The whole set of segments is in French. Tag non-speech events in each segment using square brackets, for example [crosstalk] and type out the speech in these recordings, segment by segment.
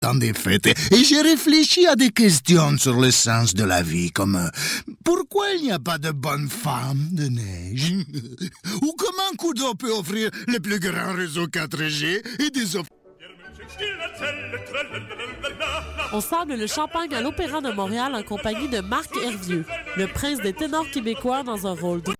temps des fêtes. Et j'ai réfléchi à des questions sur le sens de la vie comme euh, pourquoi il n'y a pas de bonne femme de neige? [laughs] Ou comment Kudo peut offrir le plus grand réseau 4G et des offres On sable le champagne à l'Opéra de Montréal en compagnie de Marc Hervieux, le prince des ténors québécois dans un rôle de...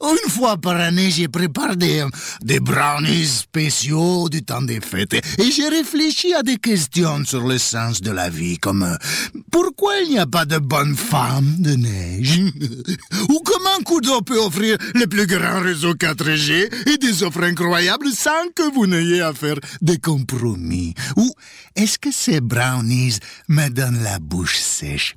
Une fois par année, j'ai préparé des, brownies spéciaux du temps des fêtes. Et j'ai réfléchi à des questions sur le sens de la vie comme euh, pourquoi il n'y a pas de bonne femme de neige? [laughs] Ou comment Kudo peut offrir le plus grand réseau 4G et des offres incroyables sans que vous n'ayez à faire des compromis? Ou est-ce que ces brownies me donnent la bouche sèche?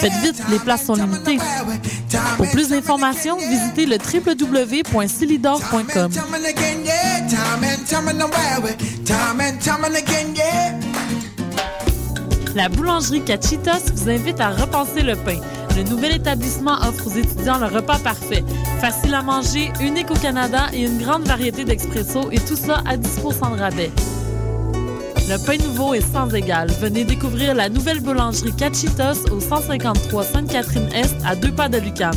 Faites vite, les places sont limitées. Pour plus d'informations, visitez le www.silidor.com. La boulangerie Cachitos vous invite à repenser le pain. Le nouvel établissement offre aux étudiants le repas parfait. Facile à manger, unique au Canada et une grande variété d'expresso et tout ça à 10 de rabais. Le pain nouveau est sans égal. Venez découvrir la nouvelle boulangerie Cachitos au 153 Sainte-Catherine-Est à deux pas de Lucam.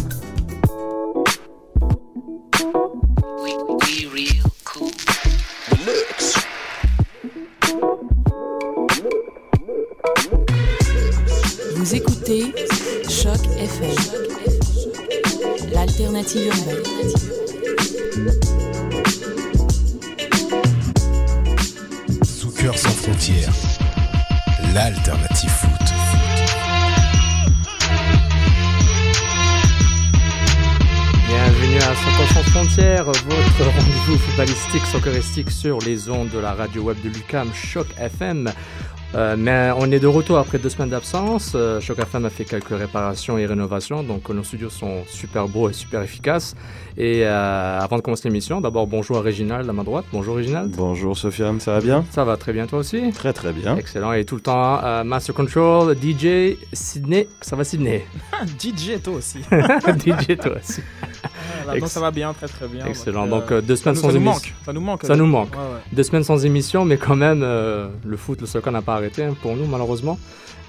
Vous écoutez Choc FM, l'alternative urbaine. L'alternative foot. Bienvenue à Soccer sans frontières, votre rendez-vous footballistique socceristique sur les ondes de la radio web de Lucam Choc FM. Euh, mais on est de retour après deux semaines d'absence. Euh, Choc FM a fait quelques réparations et rénovations, donc nos studios sont super beaux et super efficaces. Et euh, avant de commencer l'émission, d'abord bonjour à Réginald à ma droite. Bonjour Réginald. Bonjour Sofiane, ça va bien? Ça va très bien toi aussi? Très très bien. Excellent. Et tout le temps, euh, Master Control, DJ, Sydney. Ça va Sydney [laughs] DJ toi aussi. [laughs] DJ toi aussi. Voilà, donc ça va bien, très très bien. Excellent. Donc, euh, euh, deux semaines ça sans émission. manque. Ça nous manque. Ça nous manque. Ouais, ouais. Deux semaines sans émission, mais quand même, euh, le foot, le soccer n'a pas arrêté hein, pour nous, malheureusement.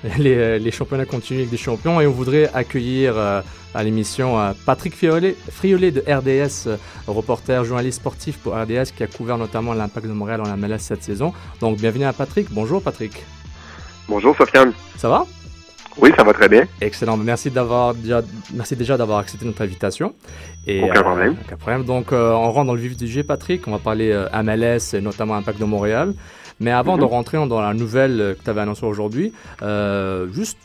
[laughs] Les, euh, les championnats continuent avec des champions et on voudrait accueillir euh, à l'émission euh, Patrick Friolet, Friolet de RDS, euh, reporter, journaliste sportif pour RDS qui a couvert notamment l'impact de Montréal en MLS cette saison. Donc bienvenue à Patrick. Bonjour Patrick. Bonjour Sofiane. Ça va? Oui, ça va très bien. Excellent. Merci d'avoir déjà, merci déjà d'avoir accepté notre invitation. Et, Aucun euh, problème. aucun problème. Donc, euh, on rentre dans le vif du sujet, Patrick. On va parler euh, MLS et notamment Impact de Montréal. Mais avant Mhm. de rentrer dans la nouvelle euh, que tu avais annoncée aujourd'hui, juste,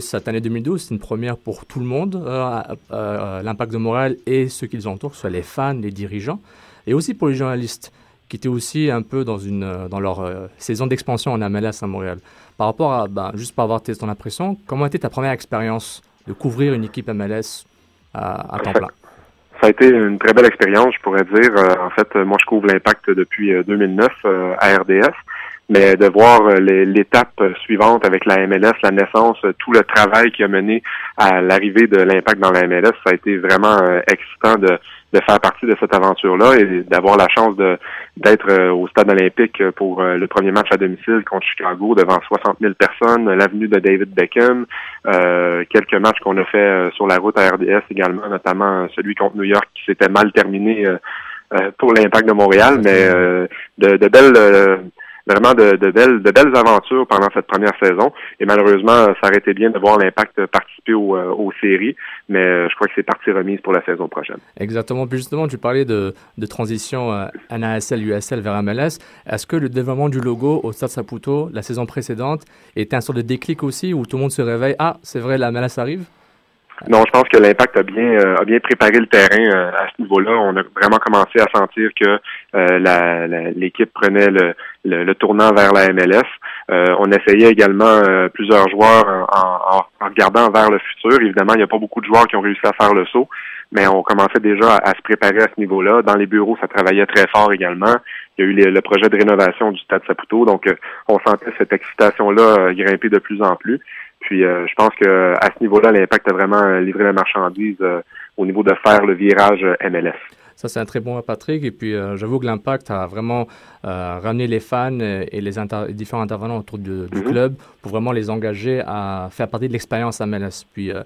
cette année 2012, c'est une première pour tout le monde, euh, euh, l'Impact de Montréal et ceux qui les entourent, que ce soit les fans, les dirigeants, et aussi pour les journalistes qui étaient aussi un peu dans, une, dans leur euh, saison d'expansion en MLS à Montréal. Par rapport à, ben, juste pour avoir ton impression, comment était ta première expérience de couvrir une équipe MLS à, à temps plein? Ça a été une très belle expérience, je pourrais dire. Euh, en fait, euh, moi, je couvre l'impact depuis euh, 2009 euh, à RDS. mais de voir l'étape suivante avec la MLS, la naissance, tout le travail qui a mené à l'arrivée de l'impact dans la MLS, ça a été vraiment excitant de, de faire partie de cette aventure-là et d'avoir la chance de d'être euh, au stade olympique pour euh, le premier match à domicile contre Chicago devant 60 000 personnes, l'avenue de David Beckham, euh, quelques matchs qu'on a fait sur la route à RDS également, notamment celui contre New York qui s'était mal terminé pour l'impact de Montréal, mais de, de belles vraiment de, belles, aventures pendant cette première saison. Et malheureusement, ça aurait été bien de voir l'impact participer euh, aux, séries, mais euh, je crois que c'est partie remise pour la saison prochaine. Exactement. Puis justement, tu parlais de, de transition euh, NASL, USL vers MLS. Est-ce que le développement du logo au Stade Saputo, la saison précédente, était un sort de déclic aussi où tout le monde se réveille Ah, c'est vrai, la MLS arrive non, je pense que l'impact a bien a bien préparé le terrain à ce niveau-là. On a vraiment commencé à sentir que l'équipe prenait le, le, tournant vers la MLS. Euh, on essayait également euh, plusieurs joueurs en, en, regardant vers le futur. Évidemment, il n'y a pas beaucoup de joueurs qui ont réussi à faire le saut, mais on commençait déjà à, se préparer à ce niveau-là. Dans les bureaux, ça travaillait très fort également. Il y a eu le projet de rénovation du Stade Saputo, donc euh, on sentait cette excitation-là grimper de plus en plus. Puis je pense que à ce niveau-là, l'impact a vraiment livré la marchandise au niveau de faire le virage MLS. Ça, c'est un très bon Patrick. Et puis, euh, j'avoue que l'impact a vraiment euh, ramené les fans et les, différents intervenants autour du, mhm. club pour vraiment les engager à faire partie de l'expérience MLS. Puis, euh,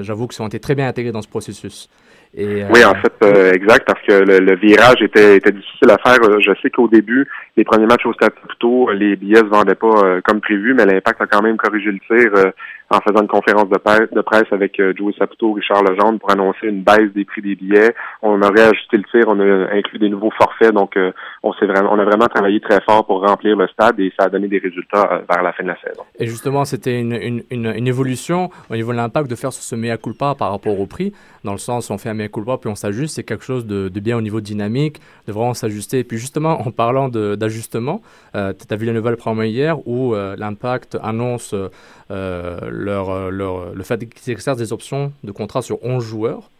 j'avoue qu'ils ont été très bien intégrés dans ce processus. Et, oui, en fait, exact, parce que le, virage était, était, difficile à faire. Je sais qu'au début, les premiers matchs au Stade Plutôt, les billets se vendaient pas comme prévu, mais l'impact a quand même corrigé le tir en faisant une conférence de presse, avec euh, Joey Saputo, Richard Legendre pour annoncer une baisse des prix des billets. On aurait ajusté le tir, on a inclus des nouveaux forfaits, donc euh, on s'est vraiment, on a vraiment travaillé très fort pour remplir le stade et ça a donné des résultats euh, vers la fin de la saison. Et justement, c'était une, une, une, évolution au niveau de l'impact de faire ce mea culpa par rapport au prix, dans le sens on fait un mea culpa puis on s'ajuste, c'est quelque chose de, de, bien au niveau dynamique, de vraiment s'ajuster. Et puis justement, en parlant d'ajustement, tu as vu la nouvelle première hier où l'impact annonce euh, leur, euh, leur, le fait qu'ils exercent des options de contrat sur 11 joueurs.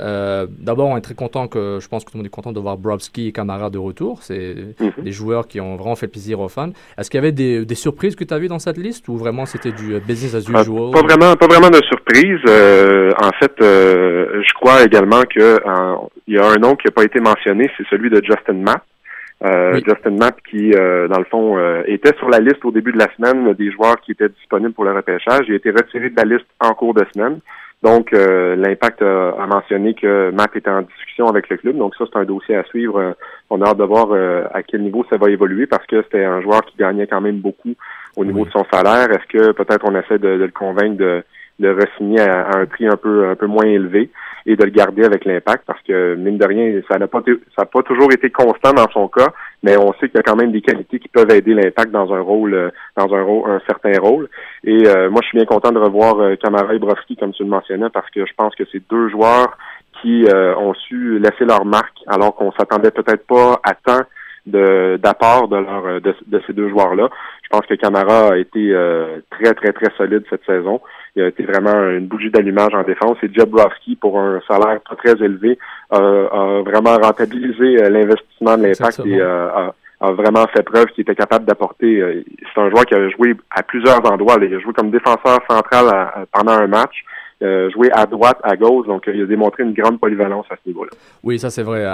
Euh, D'abord, on est très content que je pense que tout le monde est content de voir Brobski et Camara de retour. C'est mhm. des joueurs qui ont vraiment fait plaisir aux fans. Est-ce qu'il y avait des, des surprises que tu as vues dans cette liste ou vraiment c'était du business as usual? Pas vraiment, pas vraiment de surprises. Euh, en fait, je crois également que il y a un nom qui n'a pas été mentionné, c'est celui de Justin Matt. Euh, Justin Mapp qui, euh, dans le fond, euh, était sur la liste au début de la semaine des joueurs qui étaient disponibles pour le repêchage. Il a été retiré de la liste en cours de semaine. Donc, l'Impact a, mentionné que Mapp était en discussion avec le club. Donc, ça, c'est un dossier à suivre. on a hâte de voir à quel niveau ça va évoluer parce que c'était un joueur qui gagnait quand même beaucoup au niveau de son salaire. Est-ce que peut-être on essaie de, le convaincre de, de re-signer à, un prix un peu un peu moins élevé? et de le garder avec l'impact parce que mine de rien, ça n'a pas ça n'a pas toujours été constant dans son cas, mais on sait qu'il y a quand même des qualités qui peuvent aider l'impact dans un rôle euh, dans un rôle un certain rôle. Et euh, moi je suis bien content de revoir euh, Kamara et Brovski comme tu le mentionnais parce que je pense que c'est deux joueurs qui ont su laisser leur marque alors qu'on s'attendait peut-être pas à temps d'apport de leur de, ces deux joueurs là. Je pense que Camara a été très très très solide cette saison il a été vraiment une bougie d'allumage en défense. Et Jabrowski, pour un salaire pas très élevé, a vraiment rentabilisé euh, l'investissement de l'impact et euh, a, a, vraiment fait preuve qu'il était capable d'apporter. Euh, c'est un joueur qui a joué à plusieurs endroits. Il a joué comme défenseur central pendant un match. Euh, jouer à droite, à gauche. Donc, il a démontré une grande polyvalence à ce niveau-là. Oui, ça c'est vrai.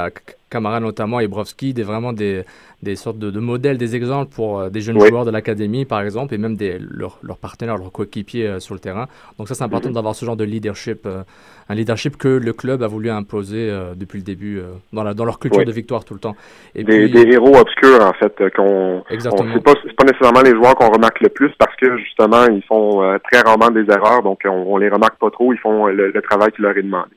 Camara notamment et Brovski, des, vraiment des, des sortes de, modèles, des exemples pour euh, des jeunes joueurs de l'académie, par exemple, et même des, leurs, partenaires, leurs coéquipiers euh, sur le terrain. Donc ça, c'est important mhm. d'avoir ce genre de leadership, un leadership que le club a voulu imposer depuis le début dans, la, dans leur culture de victoire tout le temps. Et des, des héros obscurs, en fait, qu'on... Exactement. C'est pas, pas nécessairement les joueurs qu'on remarque le plus parce que, justement, ils font très rarement des erreurs, donc on, on les remarque pas trop, ils font le, travail qui leur est demandé.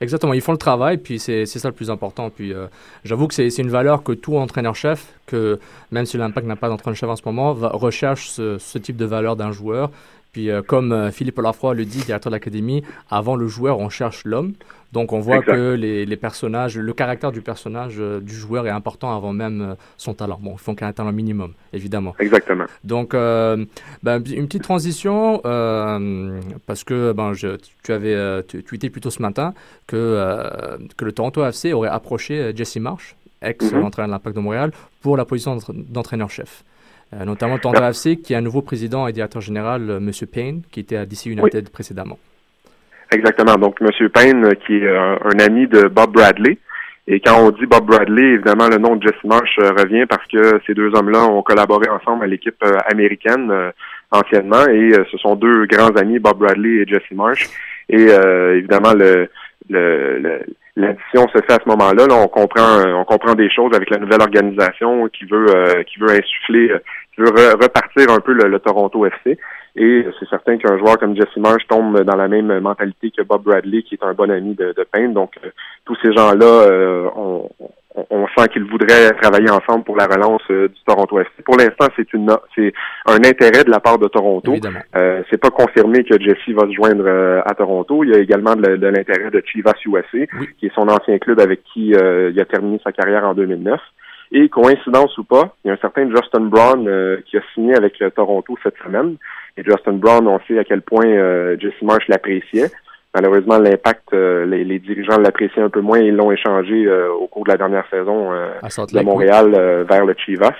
Exactement, ils font le travail, puis c'est ça le plus important. Puis euh, j'avoue que c'est une valeur que tout entraîneur-chef, que même si l'impact n'a pas d'entraîneur-chef en ce moment, va, recherche ce, ce type de valeur d'un joueur. Puis euh, comme euh, Philippe Lafroy le dit, directeur de l'académie, avant le joueur, on cherche l'homme. Donc on voit que les, les, personnages, le caractère du personnage euh, du joueur est important avant même son talent. Bon, il faut qu'il ait un talent minimum, évidemment. Exactement. Donc ben, une petite transition, parce que ben, je, tu avais tweeté plutôt ce matin que, que le Toronto FC aurait approché Jesse Marsh, ex-entraîneur de l'Impact de Montréal, pour la position d'entraîneur-chef. Notamment Toronto FC, qui a un nouveau président et directeur général, M. Payne, qui était à DC United précédemment. Exactement. Donc, M. Payne, qui est un ami de Bob Bradley, et quand on dit Bob Bradley, évidemment, le nom de Jesse Marsh euh, revient parce que ces deux hommes-là ont collaboré ensemble à l'équipe euh, américaine euh, anciennement et ce sont deux grands amis, Bob Bradley et Jesse Marsh. Et évidemment, le, le, l'addition se fait à ce moment-là. Là, on comprend, on comprend des choses avec la nouvelle organisation qui veut, qui veut insuffler, qui veut repartir un peu le Toronto FC. Et c'est certain qu'un joueur comme Jesse Marsh tombe dans la même mentalité que Bob Bradley, qui est un bon ami de, de Payne. Donc, euh, tous ces gens-là, euh, on, sent qu'ils voudraient travailler ensemble pour la relance euh, du Toronto FC. Pour l'instant, c'est une c'est un intérêt de la part de Toronto. Euh, c'est pas confirmé que Jesse va se joindre à Toronto. Il y a également de, l'intérêt de Chivas USA, qui est son ancien club avec qui il a terminé sa carrière en 2009. Et coïncidence ou pas, il y a un certain Justin Brown qui a signé avec Toronto cette semaine. Et Justin Brown, on sait à quel point euh, Jesse Marsh l'appréciait. Malheureusement, l'impact, euh, les, dirigeants l'appréciaient un peu moins et l'ont échangé euh, au cours de la dernière saison de Montréal vers le Chivas.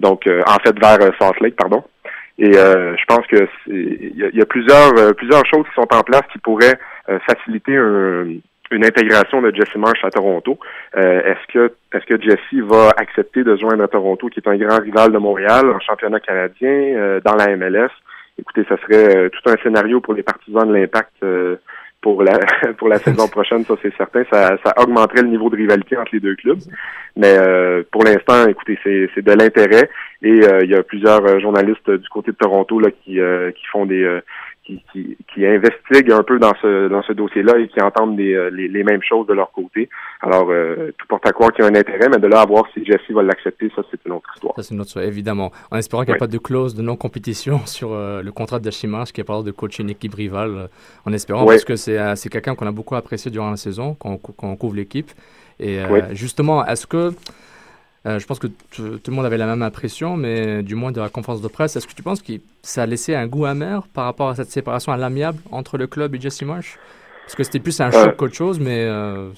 Donc, en fait, vers Salt Lake, pardon. Et je pense que il y, a plusieurs plusieurs choses qui sont en place qui pourraient faciliter une intégration de Jesse Marsh à Toronto. est-ce que est-ce que Jesse va accepter de joindre à Toronto, qui est un grand rival de Montréal en championnat canadien, dans la MLS? écoutez, ça serait euh, tout un scénario pour les partisans de l'impact euh, pour la [laughs] pour la saison prochaine, ça c'est certain. Ça, ça augmenterait le niveau de rivalité entre les deux clubs. Mais euh, pour l'instant, écoutez, c'est, c'est de l'intérêt. Et il y a plusieurs journalistes du côté de Toronto là, qui, qui font des qui, qui, qui, investiguent un peu dans ce dans ce dossier-là et qui entendent euh, les, les, mêmes choses de leur côté. Alors, euh, tout porte à croire qu'il y a un intérêt, mais de là à voir si Jesse va l'accepter, ça, c'est une autre histoire. Ça, c'est une autre histoire, évidemment. En espérant qu'il n'y a pas de clause de non-compétition [laughs] sur euh, le contrat de Chimanche qui est parlé de coacher une équipe rivale, en espérant, parce que c'est, c'est quelqu'un qu'on a beaucoup apprécié durant la saison, quand quand on couvre l'équipe. Et justement, est-ce que euh, je pense que tout le monde avait la même impression, mais du moins de la conférence de presse. Est-ce que tu penses que ça a laissé un goût amer par rapport à cette séparation à l'amiable entre le club et Jesse Marsh? Parce que c'était plus un choc qu'autre chose, mais euh,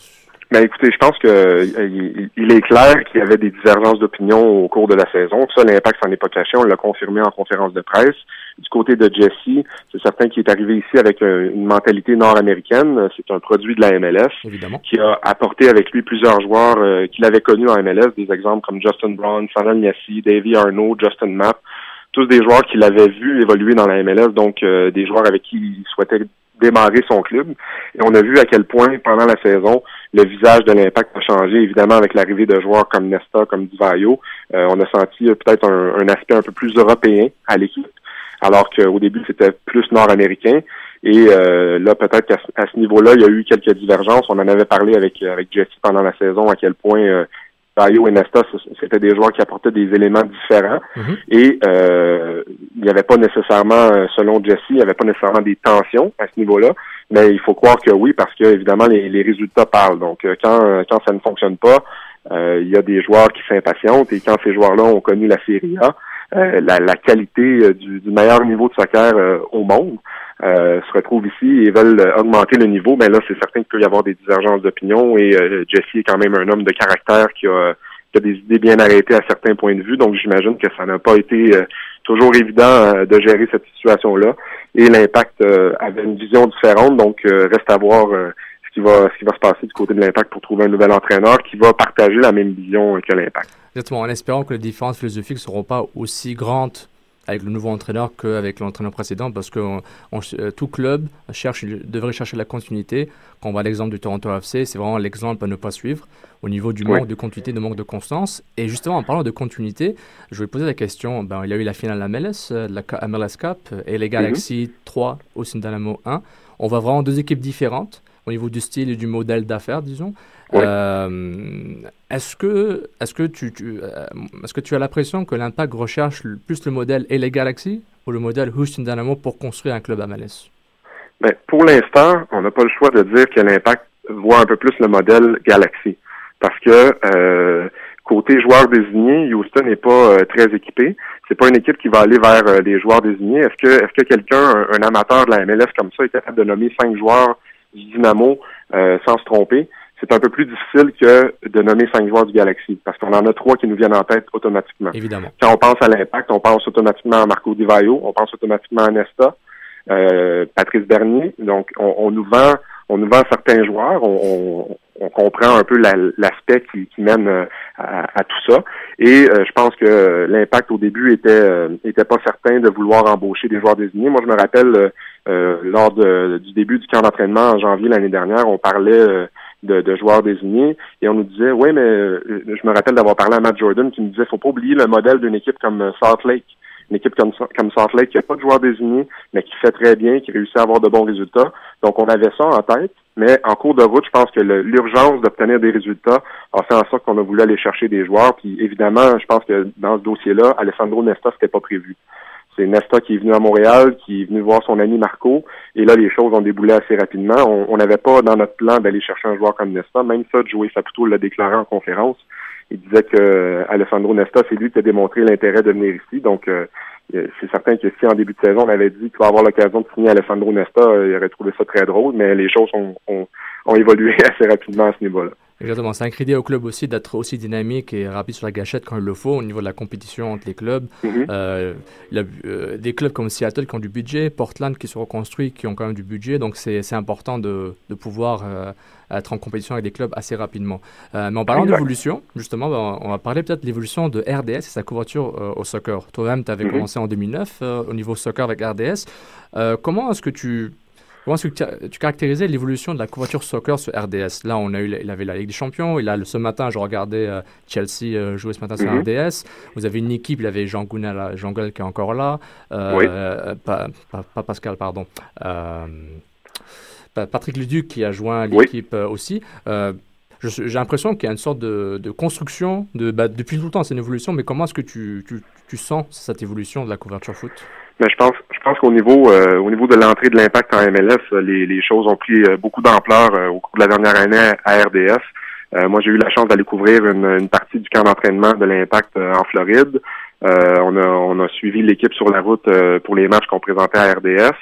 ben écoutez, je pense que euh, il est clair qu'il y avait des divergences d'opinion au cours de la saison. Ça, l'impact s'en est pas caché. On l'a confirmé en conférence de presse. Du côté de Jesse, c'est certain qu'il est arrivé ici avec euh, une mentalité nord-américaine. C'est un produit de la MLS Évidemment. qui a apporté avec lui plusieurs joueurs euh, qu'il avait connus en MLS, des exemples comme Justin Brown, Sanal Niassi, Davy Arnaud, Justin Mapp, tous des joueurs qu'il avait vu évoluer dans la MLS, donc des joueurs avec qui il souhaitait démarrer son club. Et on a vu à quel point, pendant la saison, le visage de l'impact a changé, évidemment, avec l'arrivée de joueurs comme Nesta, comme Divayo. Euh, on a senti euh, peut-être un, aspect un peu plus européen à l'équipe, alors qu'au début, c'était plus nord-américain. Et euh, là, peut-être qu'à ce niveau-là, il y a eu quelques divergences. On en avait parlé avec, avec Jesse pendant la saison, à quel point euh, et Nesta, c'était des joueurs qui apportaient des éléments différents. Mm-hmm. Et euh, il n'y avait pas nécessairement, selon Jesse, il n'y avait pas nécessairement des tensions à ce niveau-là. Mais il faut croire que oui, parce que évidemment les, les résultats parlent. Donc euh, quand euh, quand ça ne fonctionne pas, euh, il y a des joueurs qui s'impatientent et quand ces joueurs-là ont connu la Série A, la, la, qualité du, du, meilleur niveau de soccer au monde se retrouve ici et veulent augmenter le niveau. Mais là, c'est certain qu'il peut y avoir des divergences d'opinion et Jesse est quand même un homme de caractère qui a, qui a des idées bien arrêtées à certains points de vue. Donc j'imagine que ça n'a pas été toujours évident de gérer cette situation-là et l'impact euh, avait une vision différente. Donc, euh, reste à voir euh, ce qui va ce qui va se passer du côté de l'impact pour trouver un nouvel entraîneur qui va partager la même vision que l'impact. Exactement, en espérant que les différences philosophiques ne seront pas aussi grandes avec le nouveau entraîneur qu'avec l'entraîneur précédent parce que euh, tout club cherche, devrait chercher la continuité. Quand on voit l'exemple du Toronto FC, c'est vraiment l'exemple à ne pas suivre au niveau du manque de continuité, de manque de constance. Et justement, en parlant de continuité, je vais poser la question, ben, il y a eu la finale de la MLS, euh, la MLS Cup et les Galaxy 3 au Dynamo 1. On voit vraiment deux équipes différentes au niveau du style et du modèle d'affaires, disons. Euh, est-ce que, est-ce que tu, euh, est-ce que tu as l'impression que l'Impact recherche plus le modèle LA Galaxy ou le modèle Houston Dynamo pour construire un club à MLS? Ben, pour l'instant, on n'a pas le choix de dire que l'Impact voit un peu plus le modèle Galaxy. Parce que euh, côté joueurs désignés, Houston n'est pas très équipé. C'est pas une équipe qui va aller vers les joueurs désignés. Est-ce que est-ce que quelqu'un, un, amateur de la MLS comme ça, est capable de nommer cinq joueurs du Dynamo sans se tromper? C'est un peu plus difficile que de nommer cinq joueurs du Galaxy, parce qu'on en a trois qui nous viennent en tête automatiquement. Évidemment. Quand on pense à l'impact, on pense automatiquement à Marco Di Vaio, on pense automatiquement à Nesta, euh, Patrice Bernier. Donc, on, nous vend, on nous vend certains joueurs. On, on comprend un peu l'aspect qui, qui, mène euh, à, tout ça. Et euh, je pense que l'impact au début était euh, était pas certain de vouloir embaucher des joueurs désignés. Moi, je me rappelle lors du début du camp d'entraînement en janvier l'année dernière, on parlait de, de, joueurs désignés et on nous disait, oui, mais je me rappelle d'avoir parlé à Matt Jordan qui me disait, faut pas oublier le modèle d'une équipe comme Salt Lake une équipe comme, comme Salt Lake qui n'a pas de joueurs désignés, mais qui fait très bien, qui réussit à avoir de bons résultats. Donc, on avait ça en tête, mais en cours de route, je pense que l'urgence d'obtenir des résultats a fait en sorte qu'on a voulu aller chercher des joueurs. Puis, évidemment, je pense que dans ce dossier-là, Alessandro Nesta, c'était pas prévu. C'est Nesta qui est venu à Montréal, qui est venu voir son ami Marco, et là, les choses ont déboulé assez rapidement. On n'avait pas dans notre plan d'aller chercher un joueur comme Nesta, même ça, Joey Saputo l'a déclaré en conférence. Il disait que euh, Alessandro Nesta, c'est lui qui a démontré l'intérêt de venir ici. Donc, euh, c'est certain que si en début de saison, on avait dit qu'il va avoir l'occasion de signer Alessandro Nesta, euh, il aurait trouvé ça très drôle, mais les choses ont, ont, ont évolué [laughs] assez rapidement à ce niveau-là. Exactement. C'est un crédit au club aussi d'être aussi dynamique et rapide sur la gâchette quand il le faut au niveau de la compétition entre les clubs. Mm-hmm. euh, il euh, des clubs comme Seattle qui ont du budget, Portland qui se reconstruit, qui ont quand même du budget. Donc c'est important de, de pouvoir euh, être en compétition avec des clubs assez rapidement. Mais en parlant d'évolution, justement, ben, on va parler peut-être de l'évolution de RDS et sa couverture au soccer. Toi-même, tu avais mm-hmm. commencé en 2009 au niveau soccer avec RDS. comment est-ce que tu Comment est-ce que tu caractérisais l'évolution de la couverture soccer sur RDS Là, on a eu, il avait la Ligue des Champions. Il a, ce matin, je regardais euh, Chelsea euh, jouer ce matin sur mhm. RDS. Vous avez une équipe, il avait Jean Gounel, Jean qui est encore là. Euh, pas, Pascal, pardon. Patrick Luduc qui a joint l'équipe aussi. J'ai l'impression qu'il y a une sorte de, construction, de, bah, depuis tout le temps, c'est une évolution, mais comment est-ce que tu, tu, tu sens cette évolution de la couverture foot? Mais je pense, je pense qu'au niveau, euh, au niveau de l'entrée de l'impact en MLS, les, les choses ont pris euh, beaucoup d'ampleur euh, au cours de la dernière année à RDS. moi, j'ai eu la chance d'aller couvrir une, une, partie du camp d'entraînement de l'impact en Floride. on, a, on a suivi l'équipe sur la route pour les matchs qu'on présentait à RDS.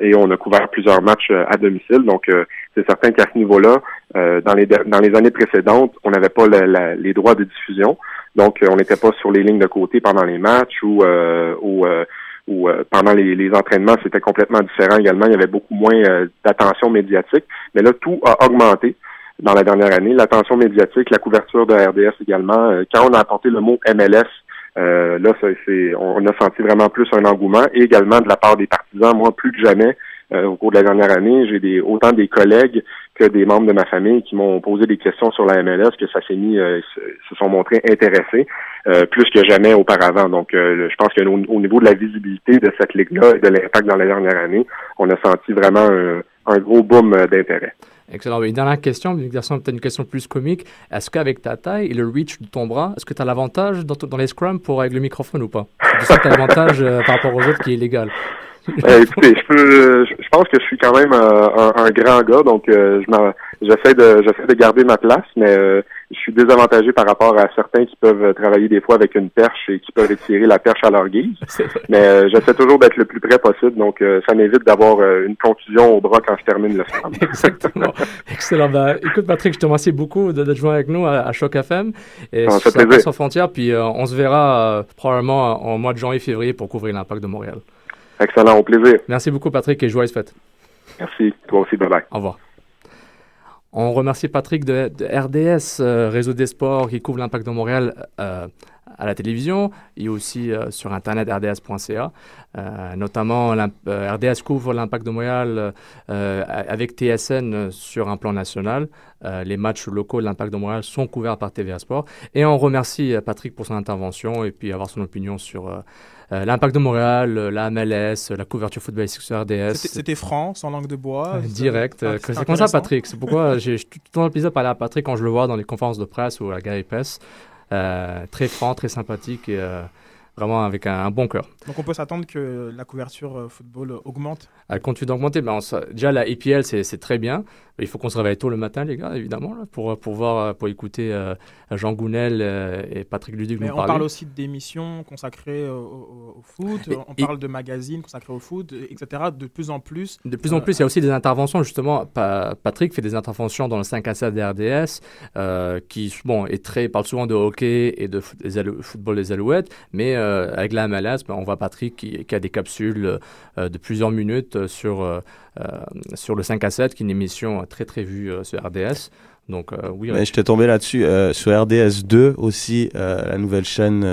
et on a couvert plusieurs matchs à domicile. Donc, c'est certain qu'à ce niveau-là, dans, les, dans les années précédentes, on n'avait pas les droits de diffusion. Donc, on n'était pas sur les lignes de côté pendant les matchs ou, ou euh, pendant les, les entraînements, c'était complètement différent également. Il y avait beaucoup moins euh, d'attention médiatique. Mais là, tout a augmenté dans la dernière année. L'attention médiatique, la couverture de RDS également. Euh, quand on a apporté le mot MLS, là, c'est, on a senti vraiment plus un engouement et également de la part des partisans. Moi, plus que jamais, au cours de la dernière année, j'ai des, autant des collègues que des membres de ma famille qui m'ont posé des questions sur la MLS, que ça s'est mis, se sont montrés intéressés. Euh, plus que jamais auparavant. Donc, euh, je pense qu'au au niveau de la visibilité de cette ligue-là et de l'impact dans les dernières années, on a senti vraiment un, gros boom euh, d'intérêt. Excellent. Une dernière question, peut-être une question plus comique. Est-ce qu'avec ta taille et le reach de ton bras, est-ce que tu as l'avantage dans, dans, les scrums pour avec le microphone ou pas? Tu sais que tu as l'avantage par rapport aux autres qui est illégal. [laughs] écoutez, je, je, pense que je suis quand même un, grand gars, donc j'essaie de j'essaie de garder ma place, mais je suis désavantagé par rapport à certains qui peuvent travailler des fois avec une perche et qui peuvent étirer la perche à leur guise. [laughs] Mais euh, j'essaie toujours d'être le plus près possible, donc euh, ça m'évite d'avoir euh, une contusion au bras quand je termine le film. [laughs] Exactement. Excellent. Ben, écoute, Patrick, je te remercie beaucoup d'être joint avec nous à, Choc FM. Et ça sans frontières, puis on se verra probablement en mois de janvier-février pour couvrir l'impact de Montréal. Excellent, au plaisir. Merci beaucoup, Patrick, et joyeuse fête. Merci, toi aussi, bye bye. Au revoir. On remercie Patrick de, RDS, euh, Réseau des Sports, qui couvre l'impact de Montréal euh, à la télévision et aussi euh, sur Internet rds.ca. notamment, RDS couvre l'impact de Montréal avec TSN sur un plan national. les matchs locaux de l'impact de Montréal sont couverts par TVA Sport. Et on remercie Patrick pour son intervention et puis avoir son opinion sur euh, l'impact de Montréal, euh, la MLS, la couverture footballistique sur RDS. C'était franc, sans langue de bois. Euh, direct. c'est comme ça, Patrick. C'est pourquoi j'ai tout le l'épisode parlé à Patrick quand je le vois dans les conférences de presse ou à Gary Press. Très franc, très sympathique et vraiment avec un, un bon cœur. Donc on peut s'attendre que la couverture euh, football augmente Elle continue d'augmenter. Ben, déjà, la EPL, c'est très bien. Il faut qu'on se réveille tôt le matin, les gars, évidemment, là, pour, pour, voir, pour écouter euh, Jean Gounel euh, et Patrick Luduc Mais nous on parler. parle aussi d'émissions consacrées au, foot, Et- on et- parle de magazines consacrés au foot, etc. De plus en plus. De plus en plus, il y a aussi des interventions, justement. Pa- Patrick fait des interventions dans le 5 à 7 des RDS, euh, qui bon, est très, parle souvent de hockey et de foot- des alou- football des Alouettes, mais euh, avec la MLS, ben, on voit Patrick qui, qui a des capsules euh, de plusieurs minutes euh, sur, sur le 5 à 7, qui est une émission très très vue sur RDS. Donc, euh, oui, Mais j'étais tombé là-dessus. euh, sur RDS 2 aussi, euh, la nouvelle chaîne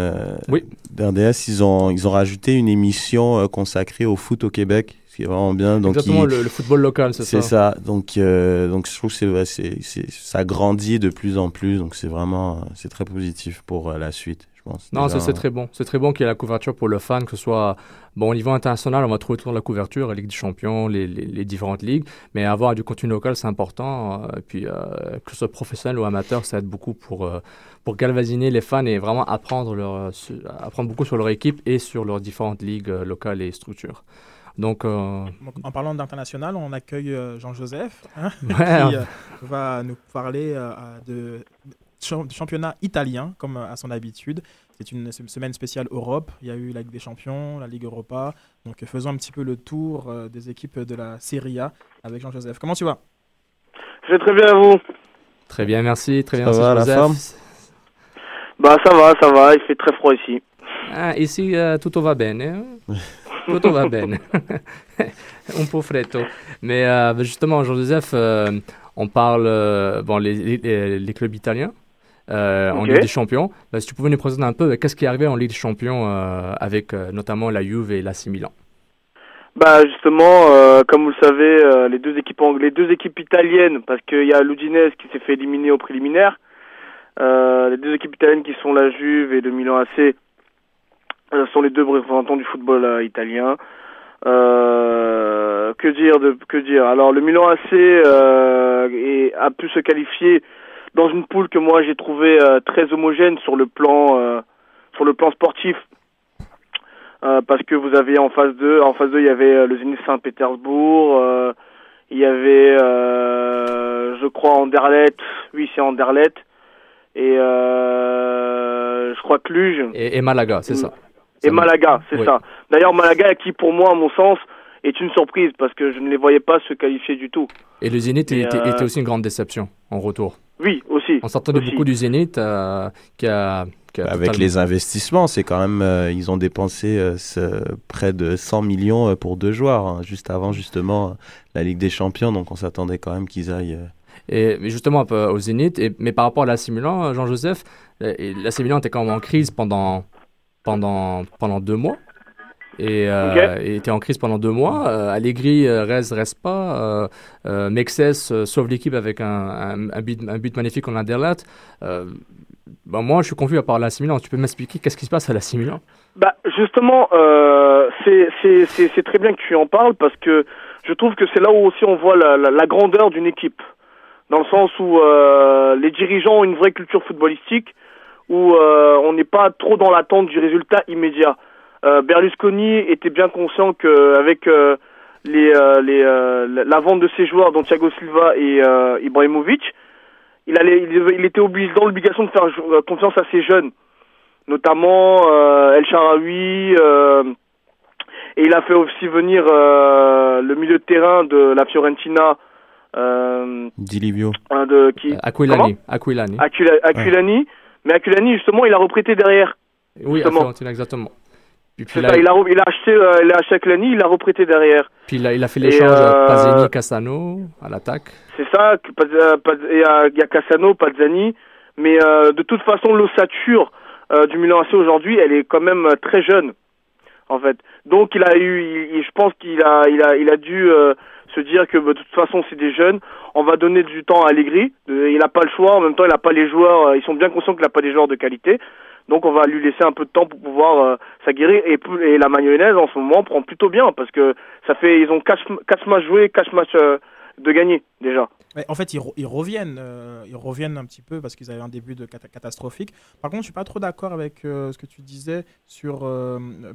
Oui. d'RDS, ils ont, ils ont rajouté une émission consacrée au foot au Québec, ce qui est vraiment bien. Donc exactement ils- le, le football local, c'est C'est ça. ça. Donc, donc je trouve que c'est, ça grandit de plus en plus. Donc, c'est vraiment, c'est très positif pour la suite, je pense. Non, Déjà, ça c'est très bon. C'est très bon qu'il y ait la couverture pour le fan, que ce soit bon au niveau international, on va trouver toujours la couverture, la Ligue des Champions, les, les, les différentes ligues, mais avoir du contenu local, c'est important. et puis euh, que ce soit professionnel ou amateur, ça aide beaucoup pour euh, pour galvaniser les fans et vraiment apprendre leur euh, apprendre beaucoup sur leur équipe et sur leurs différentes ligues euh, locales et structures. Donc, euh, Donc, en parlant d'international, on accueille Jean-Joseph, hein, Ouais. qui euh, va nous parler euh, de, championnat italien, comme euh, à son habitude. C'est une se- semaine spéciale Europe. Il y a eu la Ligue des Champions, la Ligue Europa. Donc, euh, faisons un petit peu le tour euh, des équipes de la Serie A avec Jean-Joseph. Comment tu vas? Je vais très bien à vous. très bien, merci, très Ça bien. merci, va, la forme Bah ça va, ça va, il fait très froid ici. Ah, ici euh, tutto va bene. [laughs] Tutto va bene. [laughs] Un po' freddo. Mais euh, justement, Jean-Joseph, euh, on parle euh, bon, les, les, les clubs italiens euh, en. Ligue des Champions. Bah, si tu pouvais nous présenter un peu euh, qu'est-ce qui est arrivé en Ligue des Champions euh, avec euh, notamment la Juve et l'AC Milan? Bah justement, euh, comme vous le savez, euh, les deux équipes ang- les deux équipes italiennes, parce qu'il y a l'Udinese qui s'est fait éliminer au préliminaire. Euh, les deux équipes italiennes qui sont la Juve et le Milan AC euh, sont les deux représentants du football euh, italien. Euh, que dire de que dire? Alors le Milan AC euh, est- a pu se qualifier dans une poule que moi j'ai trouvé euh, très homogène sur le plan euh, sur le plan sportif. Euh, parce que vous avez en phase 2, en phase 2, il y avait le Zénith Saint-Pétersbourg, il y avait, je crois, Anderlecht, oui, c'est Anderlecht, et je crois Cluj, Et, et Malaga, c'est ça. et Malaga, c'est Oui. ça. D'ailleurs, Malaga, qui pour moi, à mon sens, est une surprise, parce que je ne les voyais pas se qualifier du tout. Et le Zénith était, euh, était aussi une grande déception en retour. Oui, aussi. On s'attendait aussi. beaucoup du Zénith euh, qui a, qui a Avec totalement- les investissements, c'est quand même, euh, ils ont dépensé euh, ce- près de 100 millions euh, pour deux joueurs, hein, juste avant justement la Ligue des Champions. Donc, on s'attendait quand même qu'ils aillent. euh, Et mais justement, un peu au Zénith, et, mais par rapport à Milan, euh, Jean-Joseph, euh, Milan était quand même en crise pendant, pendant, pendant deux mois. Et, euh, et était en crise pendant deux mois. Euh, Allegri euh, reste, reste pas. Mexès euh, sauve l'équipe avec un, un, un but, un but magnifique en Anderlecht. Ben moi, je suis confus à part l'AC Milan. Tu peux m'expliquer qu'est-ce qui se passe à l'AC Milan? Bah justement, euh, c'est très bien que tu en parles parce que je trouve que c'est là où aussi on voit la, la, la grandeur d'une équipe, dans le sens où euh, les dirigeants ont une vraie culture footballistique, où euh, on n'est pas trop dans l'attente du résultat immédiat. Euh, Berlusconi était bien conscient qu'avec euh, les, euh, les, euh, la- vente de ses joueurs, dont Thiago Silva et euh, Ibrahimovic, il, allait, il, il était obligé, dans l'obligation de faire confiance à ses jeunes, notamment euh, El Sharawi, euh, et il a fait aussi venir euh, le milieu de terrain de la Fiorentina, euh, Di Livio. un de qui Aquilani. Aquilani. Aquila- Aquilani, mais Aquilani justement il a reprêté derrière. oui, à justement. Fiorentina, exactement. Puis, puis C'est là, ça, il a, re- il a acheté, euh, il a acheté il a reprêté derrière. puis il a, il a fait l'échange euh, Pasini, Cassano à l'attaque. C'est ça, euh, Paz- il y a, Cassano, Pazzani, mais euh, de toute façon l'ossature euh, du Milan AC aujourd'hui, elle est quand même euh, très jeune, en fait. Donc il a eu, il- je pense qu'il a, il a, il a dû euh, se dire que bah, de toute façon c'est des jeunes, on va donner du temps à Allegri. Euh, Il n'a pas le choix, en même temps il n'a pas les joueurs, euh, ils sont bien conscients qu'il n'a pas des joueurs de qualité. Donc on va lui laisser un peu de temps pour pouvoir euh, s'aguerrir et, la mayonnaise en ce moment prend plutôt bien parce que ça fait ils ont quatre, quatre matchs joués, quatre matchs euh, de gagner déjà. en fait, ils, reviennent, euh, ils reviennent un petit peu parce qu'ils avaient un début de catastrophique. Par contre, je suis pas trop d'accord avec euh, ce que tu disais sur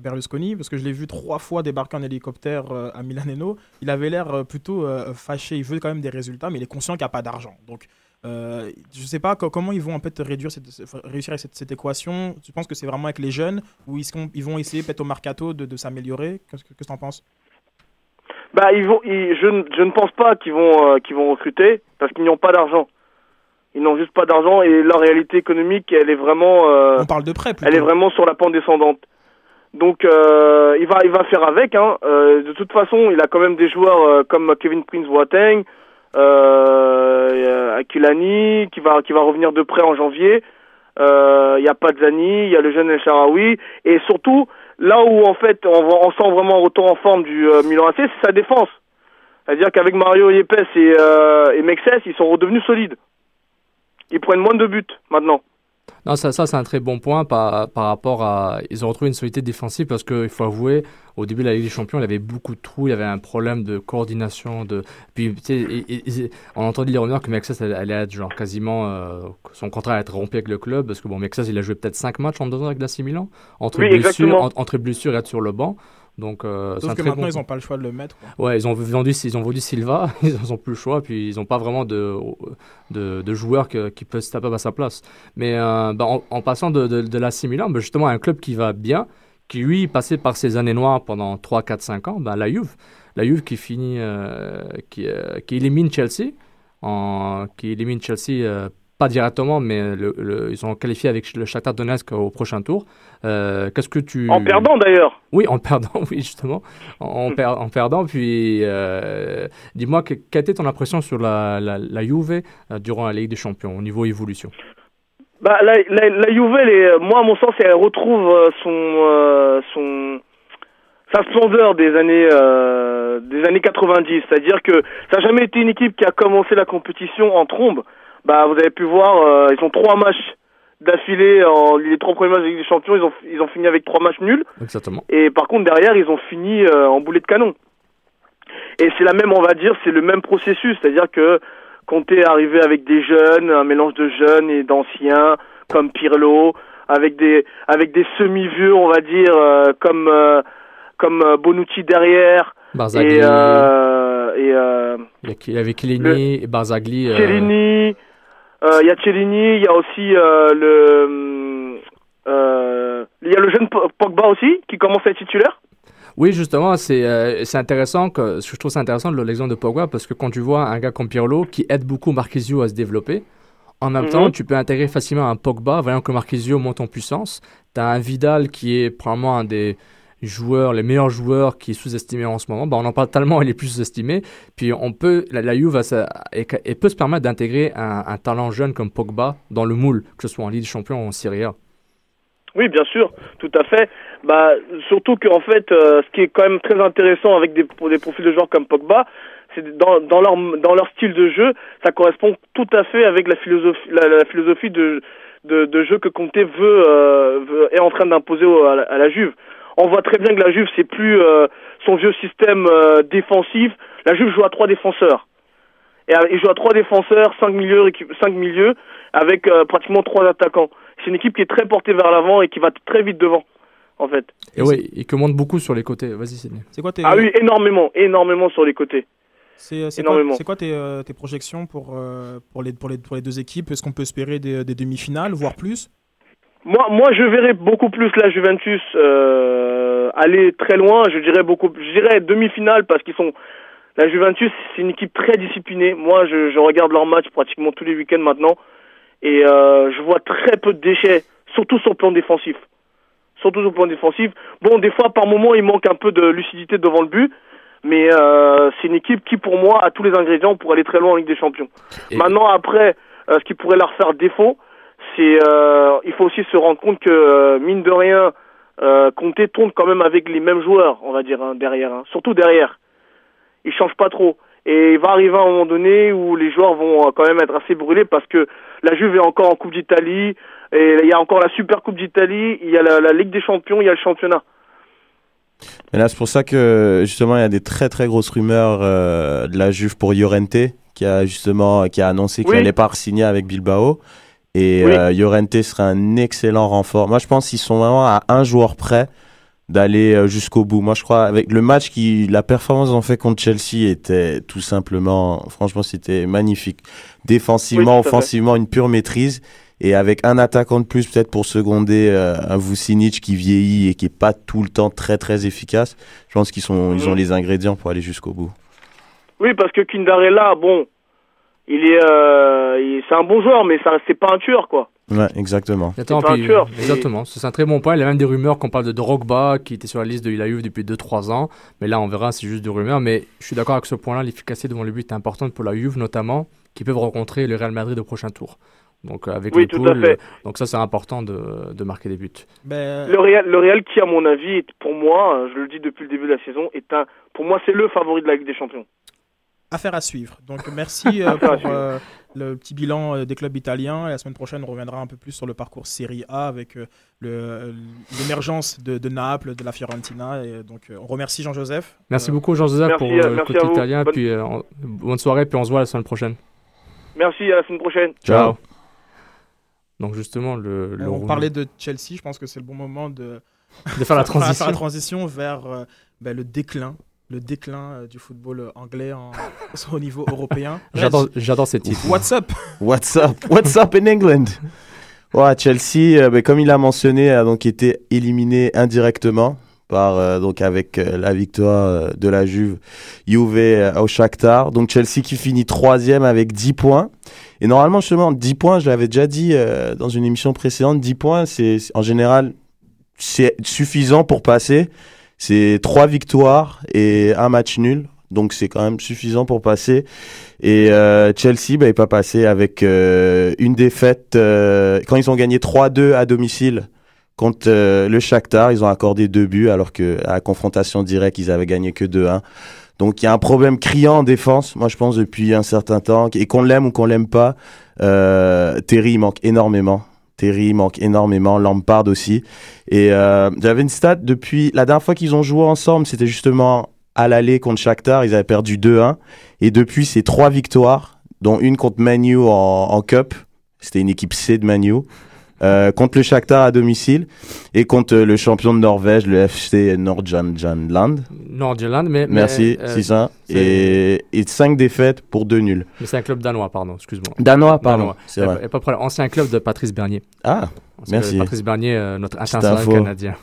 Berlusconi parce que je l'ai vu trois fois débarquer en hélicoptère à Milaneno. Il avait l'air plutôt fâché. Il veut quand même des résultats, mais il est conscient qu'il n'y a pas d'argent. Donc euh, je ne sais pas comment ils vont en fait réduire cette, réussir cette, cette, équation? Tu penses que c'est vraiment avec les jeunes ou ils, ils vont essayer peut-être au mercato de, de s'améliorer? Qu'est-ce que tu en penses? Bah, ils vont, je, je, ne pense pas qu'ils vont, euh, qu'ils vont recruter parce qu'ils n'ont pas d'argent. Ils n'ont juste pas d'argent et leur réalité économique, elle est vraiment. Euh, On parle de prêt. Elle est vraiment sur la pente descendante. Donc il va, il va faire avec. Hein. de toute façon, il a quand même des joueurs comme Kevin Prince Boateng, euh, Akilani qui va, qui va revenir de près en janvier. Il y a Pazani, il y a le jeune El Sharawi et surtout Là où en fait on, on sent vraiment un retour en forme du euh, Milan AC, c'est sa défense. C'est-à-dire qu'avec Mario Yepes et, euh, et Mexes, ils sont redevenus solides. Ils prennent moins de buts maintenant. Non, ça, ça c'est un très bon point par, par rapport à. Ils ont retrouvé une solidité défensive parce qu'il faut avouer, au début de la Ligue des Champions, il y avait beaucoup de trous, il y avait un problème de coordination. De... Puis, tu sais, on entendait les rumeurs que Mexas allait être genre quasiment. Euh, son contrat allait être rompu avec le club parce que bon, Mexas, il a joué peut-être 5 matchs en deux ans avec l'AC Milan. Entre, blessures, entre blessures et être sur le banc. Donc, euh, Sauf que maintenant, ils n'ont pas le choix de le mettre. Ouais, ils ont vendu, ils ont vendu Silva, [laughs] ils n'ont plus le choix, puis ils n'ont pas vraiment de, de, de joueurs qui peuvent se taper à sa place. Mais euh, bah, en, passant de, de, Milan, bah, justement, un club qui va bien, qui lui passé par ses années noires pendant 3, 4, 5 ans, bah, la Juve. La Juve qui finit, euh, qui, euh, qui élimine Chelsea, en, qui élimine Chelsea pas directement, mais le, ils ont qualifié avec le Shakhtar Donetsk au prochain tour. Euh, qu'est-ce que tu... En perdant d'ailleurs Oui, en perdant, [laughs] oui, justement. En, per... en perdant, puis euh, dis-moi, quelle était ton impression sur la, la, la Juve euh, durant la Ligue des Champions, au niveau évolution? Bah, la, la, la Juve, elle moi, à mon sens, elle retrouve son, son, sa splendeur des années, des années 90. C'est-à-dire que ça n'a jamais été une équipe qui a commencé la compétition en trombe bah vous avez pu voir, euh, ils ont trois matchs d'affilée en les trois premiers matchs de Ligue des Champions, ils ont ils ont fini avec trois matchs nuls. Exactement. Et par contre derrière, ils ont fini euh, en boulet de canon. Et c'est la même, on va dire, c'est le même processus, c'est-à-dire que Conte est arrivé avec des jeunes, un mélange de jeunes et d'anciens comme Pirlo, avec des avec des semi-vieux, on va dire, euh, comme comme Bonucci derrière. Barzagli. Et, et il y avait Chiellini et Barzagli. Chiellini, euh, il y a Cellini, il y a aussi euh, le euh, il y a le jeune Pogba aussi qui commence à être titulaire. Oui, justement, c'est c'est intéressant que je trouve ça intéressant l'exemple de Pogba parce que quand tu vois un gars comme Pirlo qui aide beaucoup Marquisio à se développer, en même temps, mhm. tu peux intégrer facilement un Pogba, voyant que Marquisio monte en puissance. Tu as un Vidal qui est probablement un des joueurs, les meilleurs joueurs qui est sous-estimé en ce moment. Ben, on en parle tellement, il est plus sous-estimé. Puis on peut, la, la Juve et, peut se permettre d'intégrer un, talent jeune comme Pogba dans le moule, que ce soit en Ligue des Champions ou en Serie A. Oui, bien sûr, tout à fait. Bah, surtout qu'en fait, euh, ce qui est quand même très intéressant avec des, profils de joueurs comme Pogba, c'est dans, leur, dans leur style de jeu, ça correspond tout à fait avec la philosophie, la, philosophie de, de, jeu que Conte veut, euh, est en train d'imposer à, à, la Juve on voit très bien que la Juve c'est plus euh, son vieux système euh, défensif. La Juve joue à trois défenseurs. Et euh, il joue à trois défenseurs, cinq milieux, cinq milieux avec pratiquement trois attaquants. C'est une équipe qui est très portée vers l'avant et qui va très vite devant, en fait. Et oui, il commande beaucoup sur les côtés. Vas-y, Sidney. C'est quoi tes... Ah oui, énormément, énormément sur les côtés. C'est quoi, quoi, tes, tes projections pour, pour, les, pour, les, pour les deux équipes? Est-ce qu'on peut espérer des, des demi-finales, voire plus? Moi, moi, je verrais beaucoup plus la Juventus euh, aller très loin. Je dirais beaucoup, je dirais demi-finale parce qu'ils sont. La Juventus, c'est une équipe très disciplinée. Moi, je, je regarde leurs matchs pratiquement tous les week-ends maintenant, et euh, je vois très peu de déchets, surtout sur le plan défensif. Surtout sur le plan défensif. Bon, des fois, par moment, il manque un peu de lucidité devant le but, mais euh, c'est une équipe qui, pour moi, a tous les ingrédients pour aller très loin en Ligue des Champions. Maintenant, après, euh, ce qui pourrait leur faire défaut, c'est euh, il faut aussi se rendre compte que euh, mine de rien euh, Conte tourne quand même avec les mêmes joueurs on va dire hein, derrière hein. surtout derrière il change pas trop et il va arriver à un moment donné où les joueurs vont euh, quand même être assez brûlés parce que la Juve est encore en Coupe d'Italie et il y a encore la Super Coupe d'Italie il y a la, Ligue des Champions il y a le championnat Mais là, c'est pour ça que justement, il y a des très très grosses rumeurs euh, de la Juve pour Llorente, qui a justement qui a annoncé qu'il Oui. allait pas signer avec Bilbao. Et Oui. euh, Llorente serait un excellent renfort. Moi, je pense qu'ils sont vraiment à un joueur près d'aller euh, jusqu'au bout. Moi, je crois avec le match qui, la performance ont fait contre Chelsea était tout simplement, franchement, c'était magnifique. Défensivement, Oui, offensivement, une pure maîtrise. Et avec un attaquant de plus, peut-être pour seconder euh, un Vucinic qui vieillit et qui est pas tout le temps très très efficace, je pense qu'ils sont, ils ont Mhm. les ingrédients pour aller jusqu'au bout. Oui, parce que Kindarella, bon, il est, euh, il- c'est un bon joueur, mais ça, c'est pas un tueur, quoi. Ouais, exactement. Attends, pas un tueur, c'est- exactement, c'est un très bon point. Il y a même des rumeurs qu'on parle de Drogba qui était sur la liste de la Juve depuis 2-3 ans. Mais là, on verra, c'est juste des rumeurs. Mais je suis d'accord avec ce point-là. L'efficacité devant le but est importante pour la Juve, notamment, qui peuvent rencontrer le Real Madrid au prochain tour. Donc, euh, avec Oui, le tout à pool, fait. Donc, ça, c'est important de, de marquer des buts. Ben, Le Real, le Real qui, à mon avis, est, pour moi, euh, je le dis depuis le début de la saison, est un, pour moi, c'est le favori de la Ligue des Champions. Affaire à suivre. Donc merci euh, pour euh, le petit bilan euh, des clubs italiens. Et la semaine prochaine, on reviendra un peu plus sur le parcours Serie A avec euh, l'émergence de, de Naples, de la Fiorentina. Et donc euh, on remercie Jean-Joseph. Merci Euh, beaucoup, Jean-Joseph, pour le merci côté à vous. italien. Bonne- Puis, euh, on- bonne soirée, puis on se voit la semaine prochaine. Merci, à la semaine prochaine. Ciao. Donc, justement, le. le on parlait de Chelsea, je pense que c'est le bon moment de, De faire la [laughs] faire transition. la transition vers euh, ben, le déclin, le déclin euh, du football euh, anglais en- [laughs] au niveau européen. [laughs] J'adore ces titres. What's up? What's up? What's up in England? Ouais, Chelsea, euh, ben, comme il a mentionné, a donc été éliminé indirectement par euh, donc avec euh, la victoire de la Juve, Juve au Shakhtar. Donc Chelsea qui finit troisième avec 10 points. Et normalement justement 10 points, je l'avais déjà dit dans une émission précédente, 10 points, c'est- en général c'est suffisant pour passer. C'est trois victoires et un match nul. Donc c'est quand même suffisant pour passer. Et euh, Chelsea bah, n'est pas passé avec euh, une défaite. euh, quand ils ont gagné 3-2 à domicile contre euh, le Shakhtar, ils ont accordé deux buts alors que à confrontation directe, ils avaient gagné que 2-1. Donc il y a un problème criant en défense, moi je pense depuis un certain temps, et qu'on l'aime ou qu'on l'aime pas, euh, Terry il manque énormément. Terry manque énormément, Lampard aussi. Et euh, j'avais une stat depuis la dernière fois qu'ils ont joué ensemble, c'était justement à l'aller contre Shakhtar, ils avaient perdu 2-1. Et depuis, c'est trois victoires, dont une contre Manu en, en Cup. C'était une équipe C de Manu. Euh, contre le Shakhtar à domicile et contre le champion de Norvège, le FC Nordjylland. Nord-Irlande, mais. Merci, euh, c'est ça. Et, et cinq défaites pour deux nuls. Mais c'est un club danois, pardon, excuse-moi. Danois, pardon. C'est vrai. pas de problème. Ancien club de Patrice Bernier. Ah, Parce merci. Patrice Bernier, euh, notre international canadien.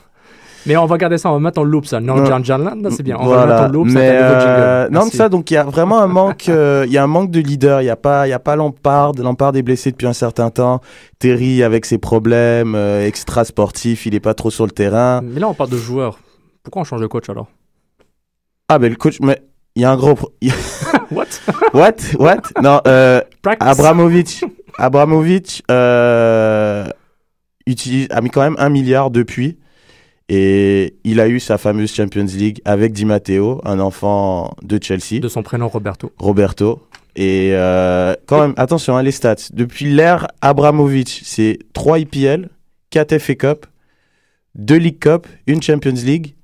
Mais on va garder ça, on va mettre en loop ça. Nord-Irlande, c'est bien. On va mettre en loop, ça Mais, jingle. euh, non, mais ça, donc il y a vraiment un manque, euh, y a un manque de leader. Il y a pas, il a pas Lampard. Lampard est blessé depuis un certain temps. Terry avec ses problèmes euh, extra sportifs, il est pas trop sur le terrain. Mais là, on parle de joueurs. Pourquoi on change de coach alors? Ah ben le coach, mais il y a un gros. pro- [laughs] [laughs] What? What? What? Non, euh, Practice. Abramovich. Abramovich euh, utilise, a mis quand même un milliard depuis. Et il a eu sa fameuse Champions League avec Di Matteo, un enfant de Chelsea. De son prénom Roberto. Roberto. Et euh, quand même, attention, hein, les stats. Depuis l'ère Abramovich, c'est 3 IPL, 4 FA Cup, 2 League Cup, une Champions League,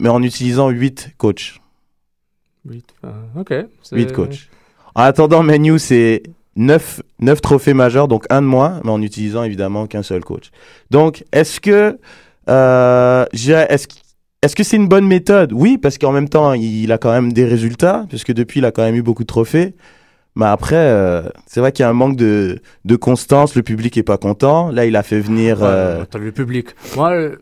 mais en utilisant 8 coachs. Huit, euh, ok. c'est- 8 coachs. En attendant, Menu, c'est 9, 9 trophées majeurs, donc un de moins, mais en utilisant évidemment qu'un seul coach. Donc, est-ce que euh, est-ce est-ce que c'est une bonne méthode? Oui, parce qu'en même temps, il a quand même des résultats, puisque depuis, il a quand même eu beaucoup de trophées. Mais après, euh, c'est vrai qu'il y a un manque de, de constance, le public est pas content. Là, il a fait venir... Ouais, euh, attends, le public. Moi, euh.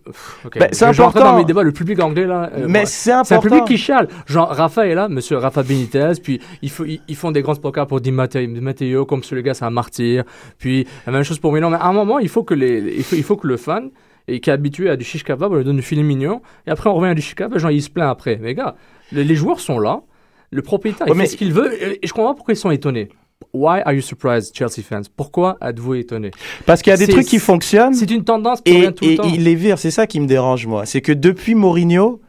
Ben, c'est dans important. mes débats. Le public anglais, là. Mais ouais. c'est C'est un public qui chiale. Genre, Rafa est là, monsieur Rafa Benitez, puis ils, font- ils, ils font des grands spokers pour Di Matteo, Di Matteo, comme ce le gars, c'est un martyr. Puis, la même chose pour Milan. Mais à un moment, il faut que, les, il faut, il faut que le fan, et qui est habitué à du shish kebab, on lui donne du filet mignon, et après on revient à du shish kebab, genre il se plaint après. Mais gars, les, les joueurs sont là, le propriétaire, il mais- fait ce qu'il veut, et, et je comprends pourquoi ils sont étonnés. Why are you surprised, Chelsea fans? Pourquoi êtes-vous étonnés? Parce qu'il y a des trucs qui fonctionnent. C'est une tendance qui Et, revient tout et le temps. il les vire, c'est ça qui me dérange moi. C'est que depuis Mourinho,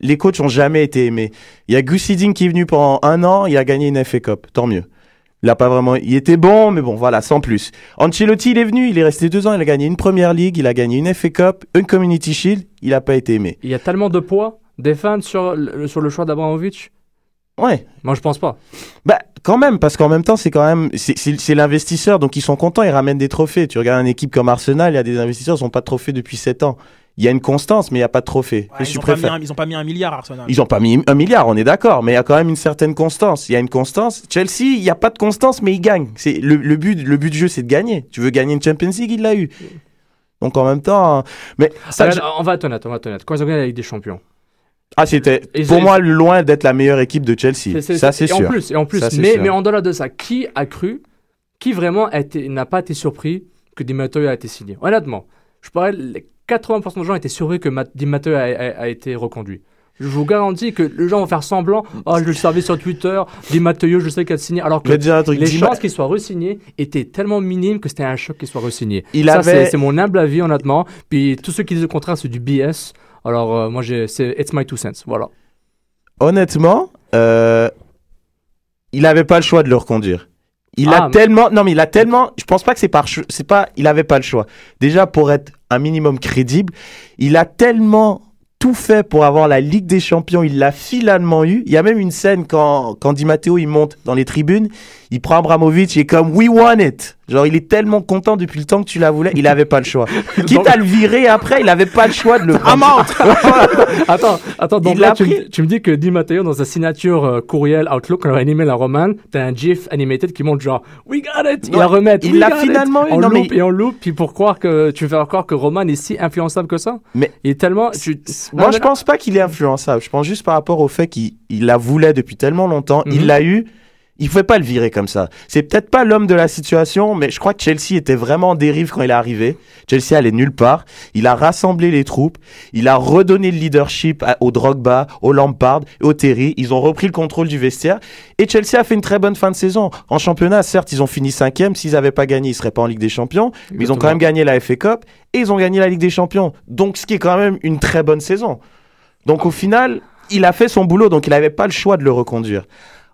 les coachs ont jamais été aimés. Il y a Gus Hiddink qui est venu pendant un an, il a gagné une FA Cup, tant mieux. Il a pas vraiment, il était bon, mais bon, voilà, sans plus. Ancelotti, il est venu, il est resté deux ans, il a gagné une première ligue, il a gagné une FA Cup, une Community Shield, il n'a pas été aimé. Il y a tellement de poids des fans sur le, sur le choix d'Abramovich Ouais. Moi, je pense pas. Bah, quand même, parce qu'en même temps, c'est quand même, c'est- l'investisseur, donc ils sont contents, ils ramènent des trophées. Tu regardes une équipe comme Arsenal, il y a des investisseurs, ils n'ont pas de trophées depuis 7 ans. Il y a une constance, mais il n'y a pas de trophée. Ouais, ils, tu ont pas pas mis un milliard Arsenal. Ils ont pas mis un milliard, on est d'accord, mais il y a quand même une certaine constance. Il y a une constance. Chelsea, il n'y a pas de constance, mais ils gagnent. C'est le, le but, le but du jeu, c'est de gagner. Tu veux gagner une Champions League, il l'a eu. Donc en même temps, mais ça, Regarde, on va être honnête, on va être honnête. Quand ils ont gagné la Ligue des Champions, ah c'était pour moi loin d'être la meilleure équipe de Chelsea. Ça c'est sûr. En plus, et en plus, Ça, mais, sûr. mais en delà de ça, qui a cru, qui vraiment a été- n'a pas été surpris que Di Matteo a été signé? Honnêtement, je parlais, 80% des gens étaient surpris que Ma- Di Matteo a, a- a été reconduit. Je vous garantis que les gens vont faire semblant. Oh, je le savais sur Twitter. Di Matteo, je sais qu'il a signé. Alors que un truc, les chances qu'il soit re-signé étaient tellement minimes que c'était un choc qu'il soit re-signé. Il Ça, avait- c'est- mon humble avis, honnêtement. Puis tous ceux qui disent le contraire, c'est du BS. Alors, euh, moi, c'est It's my two cents. Voilà. Honnêtement, euh, il n'avait pas le choix de le reconduire. Il Ah, a mais- tellement, non mais il a tellement, je pense pas que c'est par, c'est pas, il avait pas le choix. Déjà pour être un minimum crédible, il a tellement tout fait pour avoir la Ligue des Champions. Il l'a finalement eu. Il y a même une scène quand quand Di Matteo il monte dans les tribunes, il prend Abramovich, il est comme We won it. Genre il est tellement content depuis le temps que tu la voulais, il avait pas le choix. [laughs] Quitte à le virer après, il avait pas le choix de le [laughs] prendre. [laughs] attends, attends, donc Il là, tu, me- pris. tu me dis que Di Matteo, dans sa signature euh, courriel Outlook, quand il a animé la romane, t'as un GIF animated qui montre genre We got it! Il la remettre. il l'a finalement eu, En non, loop mais- et en loop, puis pour croire que tu veux croire que Roman est si influençable que ça? Mais il est tellement. tu- Moi, Non, je pense pas qu'il est influençable. Je pense juste par rapport au fait qu'il il la voulait depuis tellement longtemps. Mhm. Il l'a eu. Il pouvait pas le virer comme ça. C'est peut-être pas l'homme de la situation, mais je crois que Chelsea était vraiment en dérive quand il est arrivé. Chelsea allait nulle part. Il a rassemblé les troupes. Il a redonné le leadership à- au Drogba, au Lampard, et au Terry. Ils ont repris le contrôle du vestiaire. Et Chelsea a fait une très bonne fin de saison. En championnat, certes, ils ont fini cinquième. S'ils avaient pas gagné, ils seraient pas en Ligue des Champions. Mais ils ont quand même gagné la FA Cup et ils ont gagné la Ligue des Champions. Donc, ce qui est quand même une très bonne saison. Donc, au final, il a fait son boulot, donc il n'avait pas le choix de le reconduire.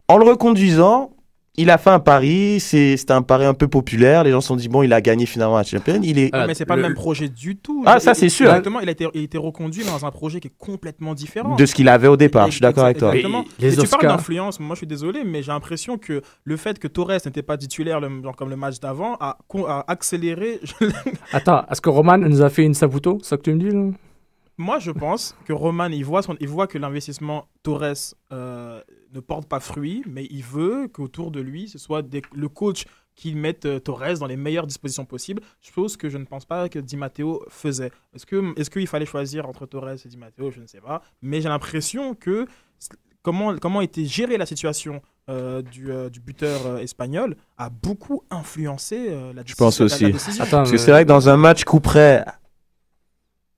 En le reconduisant, il a fait un pari, c'est- c'était un pari un peu populaire. Les gens se sont dit, bon, il a gagné finalement la Champions. Il est... Ouais, mais c'est pas le, même projet du tout. Ah, Il- ça, c'est sûr. Exactement, il a, été, il a été reconduit dans un projet qui est complètement différent. De ce qu'il avait au départ, je suis d'accord avec toi. Exactement. Et les Et tu parles d'influence, moi je suis désolé, mais j'ai l'impression que le fait que Torres n'était pas titulaire le- genre comme le match d'avant a accéléré. [laughs] Attends, est-ce que Roman nous a fait une Saputo? C'est ça que tu me dis, là? moi je pense que Roman, il voit, son, il voit que l'investissement Torres euh, ne porte pas fruit, mais il veut qu'autour de lui, ce soit des- le coach qui mette euh, Torres dans les meilleures dispositions possibles, chose que je ne pense pas que Di Matteo faisait. Est-ce que est-ce qu'il fallait choisir entre Torres et Di Matteo? Je ne sais pas, mais j'ai l'impression que comment comment était gérée la situation euh, du, euh, du buteur euh, espagnol a beaucoup influencé euh, la, Je pense décision- la- la aussi. décision. Parce que c'est vrai que dans un match coup près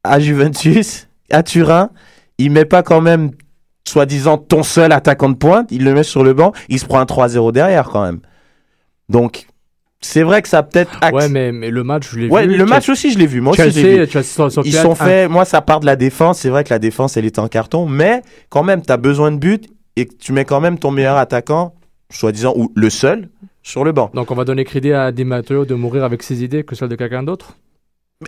à Juventus, à Turin, il met pas quand même, soi-disant, ton seul attaquant de pointe, il le met sur le banc, il se prend un 3-0 derrière quand même. Donc, c'est vrai que ça peut-être... Ouais, mais, mais le match, je l'ai Ouais, vu. le match aussi, je l'ai vu. Moi aussi, je Chelsea, l'ai vu. Chelsea Ils sont faits, moi, ça part de la défense. C'est vrai que la défense, elle est en carton, mais quand même, tu as besoin de but et tu mets quand même ton meilleur attaquant, soi-disant, ou le seul, sur le banc. Donc on va donner crédit à Di Matteo de mourir avec ses idées que celles de quelqu'un d'autre?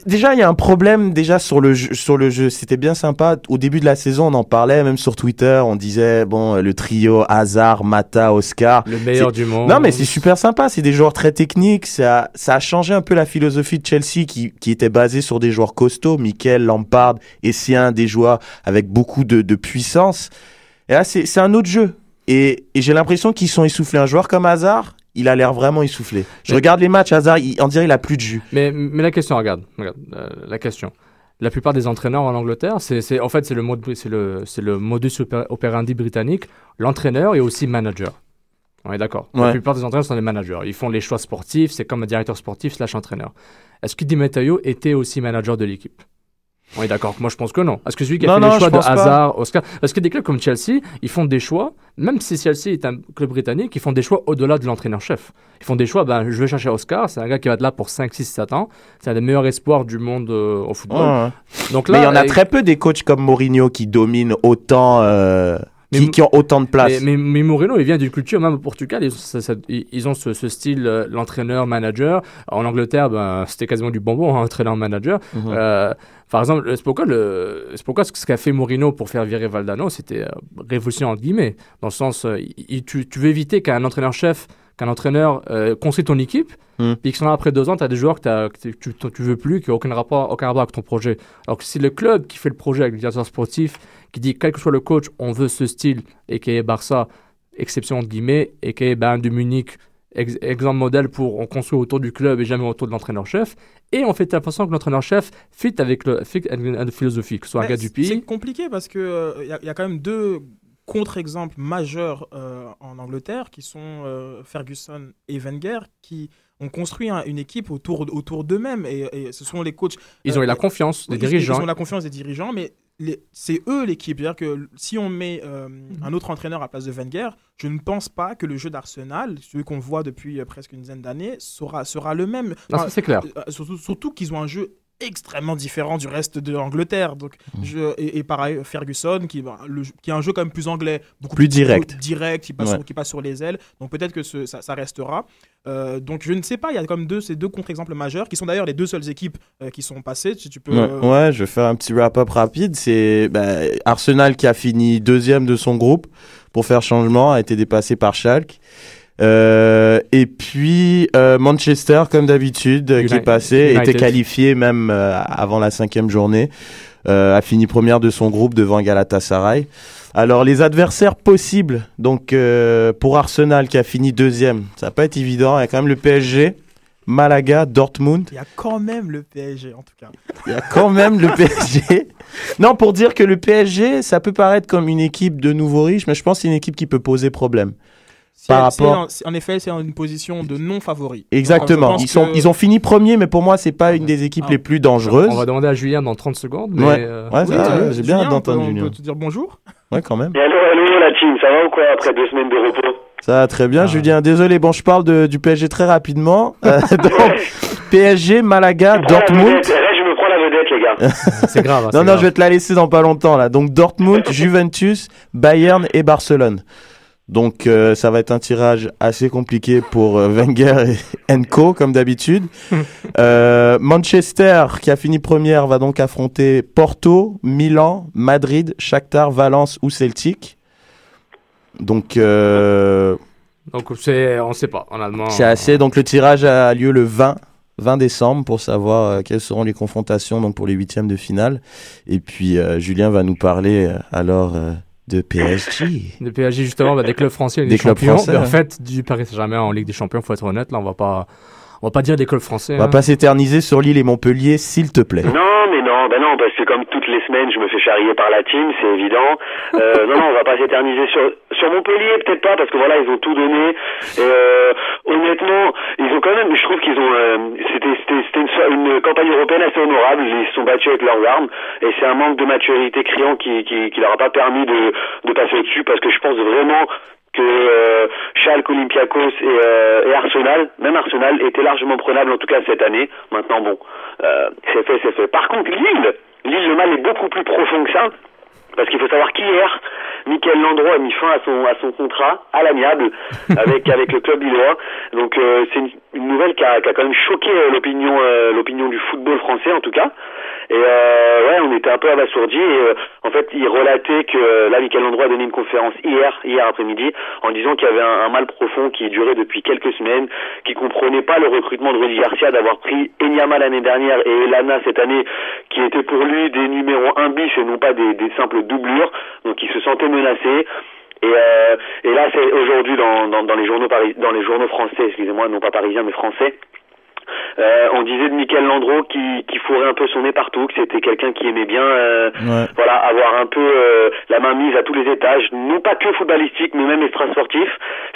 Déjà, il y a un problème déjà sur le jeu. Sur le jeu. C'était bien sympa. Au début de la saison, on en parlait, même sur Twitter. On disait, bon, le trio Hazard, Mata, Oscar. Le meilleur du monde. Non, mais c'est super sympa. C'est des joueurs très techniques. Ça, ça a changé un peu la philosophie de Chelsea qui, qui était basée sur des joueurs costauds. Mikel, Lampard, Essien, des joueurs avec beaucoup de, de puissance. Et là, c'est c'est un autre jeu. Et, et j'ai l'impression qu'ils sont essoufflés. Un joueur comme Hazard, il a l'air vraiment essoufflé. Je Mais- regarde les matchs, Hazard, il, on dirait il a plus de jus. Mais, mais la question, regarde, regarde euh, la question. La plupart des entraîneurs en Angleterre, c'est, c'est- en fait, c'est le, mode, c'est, le, c'est le modus oper- operandi britannique. L'entraîneur est aussi manager. On est d'accord. La plupart des entraîneurs sont des managers. Ils font les choix sportifs. C'est comme un directeur sportif slash entraîneur. Est-ce que Di Matteo était aussi manager de l'équipe? On est d'accord. Moi, je pense que non. Est-ce que celui qui a Non, fait non, les je choix de pas. Hazard, Oscar Parce que des clubs comme Chelsea, ils font des choix, même si Chelsea est un club britannique, ils font des choix au-delà de l'entraîneur-chef? Ils font des choix, ben, je vais chercher Oscar, c'est un gars qui va être là pour 5, 6, 7 ans. C'est un des meilleurs espoirs du monde euh, au football. Donc mais il y là, en a très peu des coachs comme Mourinho qui dominent autant. euh, qui, qui ont autant de place. Mais, mais, mais Moreno, il vient d'une culture, même au Portugal, ils, ça- ça- ils- ils ont ce, ce style, euh, l'entraîneur-manager. En Angleterre, ben, c'était quasiment du bonbon, hein, entraîneur-manager. Mhm. Euh, par exemple, c'est pourquoi, ce qu'a fait Mourinho pour faire virer Valdano, c'était euh, révolutionnaire entre guillemets. Dans le sens, il- il- tu, tu veux éviter qu'un entraîneur-chef, qu'un entraîneur euh, construise ton équipe, Mhm. puis que là, après deux ans, tu as des joueurs que, t'as- que tu, tu, tu veux plus, qui n'ont aucun rapport, aucun rapport avec ton projet. Alors que si le club qui fait le projet avec le directeur sportif, qui dit quel que soit le coach, on veut ce style, et qui est Barça, exception entre guillemets, et qui est Bayern de Munich, ex- exemple modèle pour on construit autour du club et jamais autour de l'entraîneur-chef. Et on fait l'impression que l'entraîneur-chef fit avec le fit avec une philosophie, que ce soit un gars du c'est- pays. C'est compliqué parce que euh, y a quand même deux contre-exemples majeurs euh, en Angleterre qui sont euh, Ferguson et Wenger qui ont construit un- une équipe autour, autour d'eux-mêmes et, et ce sont les coachs. Ils ont eu la euh, confiance des ils- dirigeants. Ils ont la confiance des dirigeants, mais c'est eux l'équipe. C'est-à-dire que si on met euh, un autre entraîneur à la place de Wenger, je ne pense pas que le jeu d'Arsenal, celui qu'on voit depuis euh, presque une dizaine d'années, sera, sera le même. Ça, c'est clair. euh, surtout surtout qu'ils ont un jeu extrêmement différent du reste de l'Angleterre. Donc, Mmh. je, et, et pareil, Ferguson, qui, bah, le, qui a un jeu quand même plus anglais, beaucoup Plus direct. direct, qui passe, Ouais. sur, qui passe sur les ailes. Donc peut-être que ce- ça, ça restera. Euh, donc je ne sais pas, il y a comme deux, ces deux contre-exemples majeurs, qui sont d'ailleurs les deux seules équipes euh, qui sont passées. Si tu peux. Ouais, euh, ouais, je vais faire un petit wrap-up rapide. C'est bah, Arsenal qui a fini deuxième de son groupe pour faire changement, a été dépassé par Schalke. Euh, et puis euh, Manchester, comme d'habitude, euh, qui est passé, United. était qualifié même euh, avant la cinquième journée, euh, a fini première de son groupe devant Galatasaray. Alors les adversaires possibles, donc euh, pour Arsenal qui a fini deuxième, ça va pas être évident. Il y a quand même le PSG, Malaga, Dortmund. Il y a quand même le PSG en tout cas. Il y a quand même le PSG. Non, pour dire que le PSG, ça peut paraître comme une équipe de nouveaux riches, mais je pense que c'est une équipe qui peut poser problème. Par c'est rapport- en, c'est- en effet, c'est une position de non favori. Exactement. Donc, Ils, pense sont, que- ils ont fini premier, mais pour moi, c'est pas une des équipes Ah. les plus dangereuses. On va demander à Julien dans 30 secondes. Mais, Ouais. euh, Ouais, Oui, euh, j'ai bien d'entendre on peut- Julien. On peut te dire bonjour. Ouais, quand même. Et allô, allô, la team, ça va ou quoi après deux semaines de repos? Ça va très bien, Ah. Julien. Désolé, bon, je parle de, du PSG très rapidement. [laughs] Euh, donc, PSG, Malaga, Dortmund. vedette. Eh, je me prends la vedette, les gars. [laughs] c'est grave. hein, Non, c'est non, grave. je vais te la laisser dans pas longtemps là. Donc Dortmund, [laughs] Juventus, Bayern et Barcelone. Donc euh, ça va être un tirage assez compliqué pour euh, Wenger et [laughs] Enco comme d'habitude. [laughs] Euh, Manchester qui a fini première va donc affronter Porto, Milan, Madrid, Shakhtar, Valence ou Celtic. Donc euh, Donc, c'est, on ne sait pas, en allemand. c'est assez. Donc le tirage a lieu le 20. 20 décembre pour savoir euh, quelles seront les confrontations donc pour les huitièmes de finale. Et puis euh, Julien va nous parler euh, alors euh, de PSG. Le PSG, justement, bah, des clubs français, Des des, clubs champions. français, en ouais. fait, du Paris Saint-Germain en Ligue des champions, faut être honnête, là, on va pas, on va pas dire des clubs français. On va hein. pas s'éterniser sur Lille et Montpellier, s'il te plaît. Non, mais non, ben non, parce que comme toutes les semaines, je me fais charrier par la team, c'est évident. Euh, [laughs] non, non, on va pas s'éterniser sur sur Montpellier, peut-être pas, parce que voilà, ils ont tout donné. Euh, honnêtement, ils ont quand même, je trouve qu'ils ont, euh, c'était c'était c'était une, une campagne européenne assez honorable. Ils se sont battus avec leurs armes, et c'est un manque de maturité criant qui qui, qui leur a pas permis de de passer au-dessus, parce que je pense vraiment que euh, Schalke, Olympiakos et, euh, Arsenal, même Arsenal, était largement prenable en tout cas cette année. Maintenant, bon, euh, c'est fait, c'est fait. Par contre, Lille, Lille, le mal est beaucoup plus profond que ça. Parce qu'il faut savoir qu'hier, Michael Landreau a mis fin à son à son contrat à l'amiable [laughs] avec avec le club lillois. Donc euh, c'est une, une nouvelle qui a, qui a quand même choqué euh, l'opinion euh, l'opinion du football français en tout cas. Et euh, ouais, on était un peu abasourdis. Et, en fait, il relatait que là, Michael Landreau a donné une conférence hier, hier après-midi, en disant qu'il y avait un, un mal profond qui durait depuis quelques semaines, qui comprenait pas le recrutement de Rudy Garcia, d'avoir pris Enyama l'année dernière et Elana cette année, qui étaient pour lui des numéros 1 bis et non pas des, des simples doublures. Donc, il se sentait menacé. Et, euh, et là, c'est aujourd'hui dans, dans, dans les journaux dans les journaux français, excusez-moi, non pas parisiens mais français, euh, on disait de Michael Landreau qui, qui fourrait un peu son nez partout, que c'était quelqu'un qui aimait bien euh, Ouais. voilà, avoir un peu euh, la main mise à tous les étages, non pas que footballistique, mais même extra-sportif.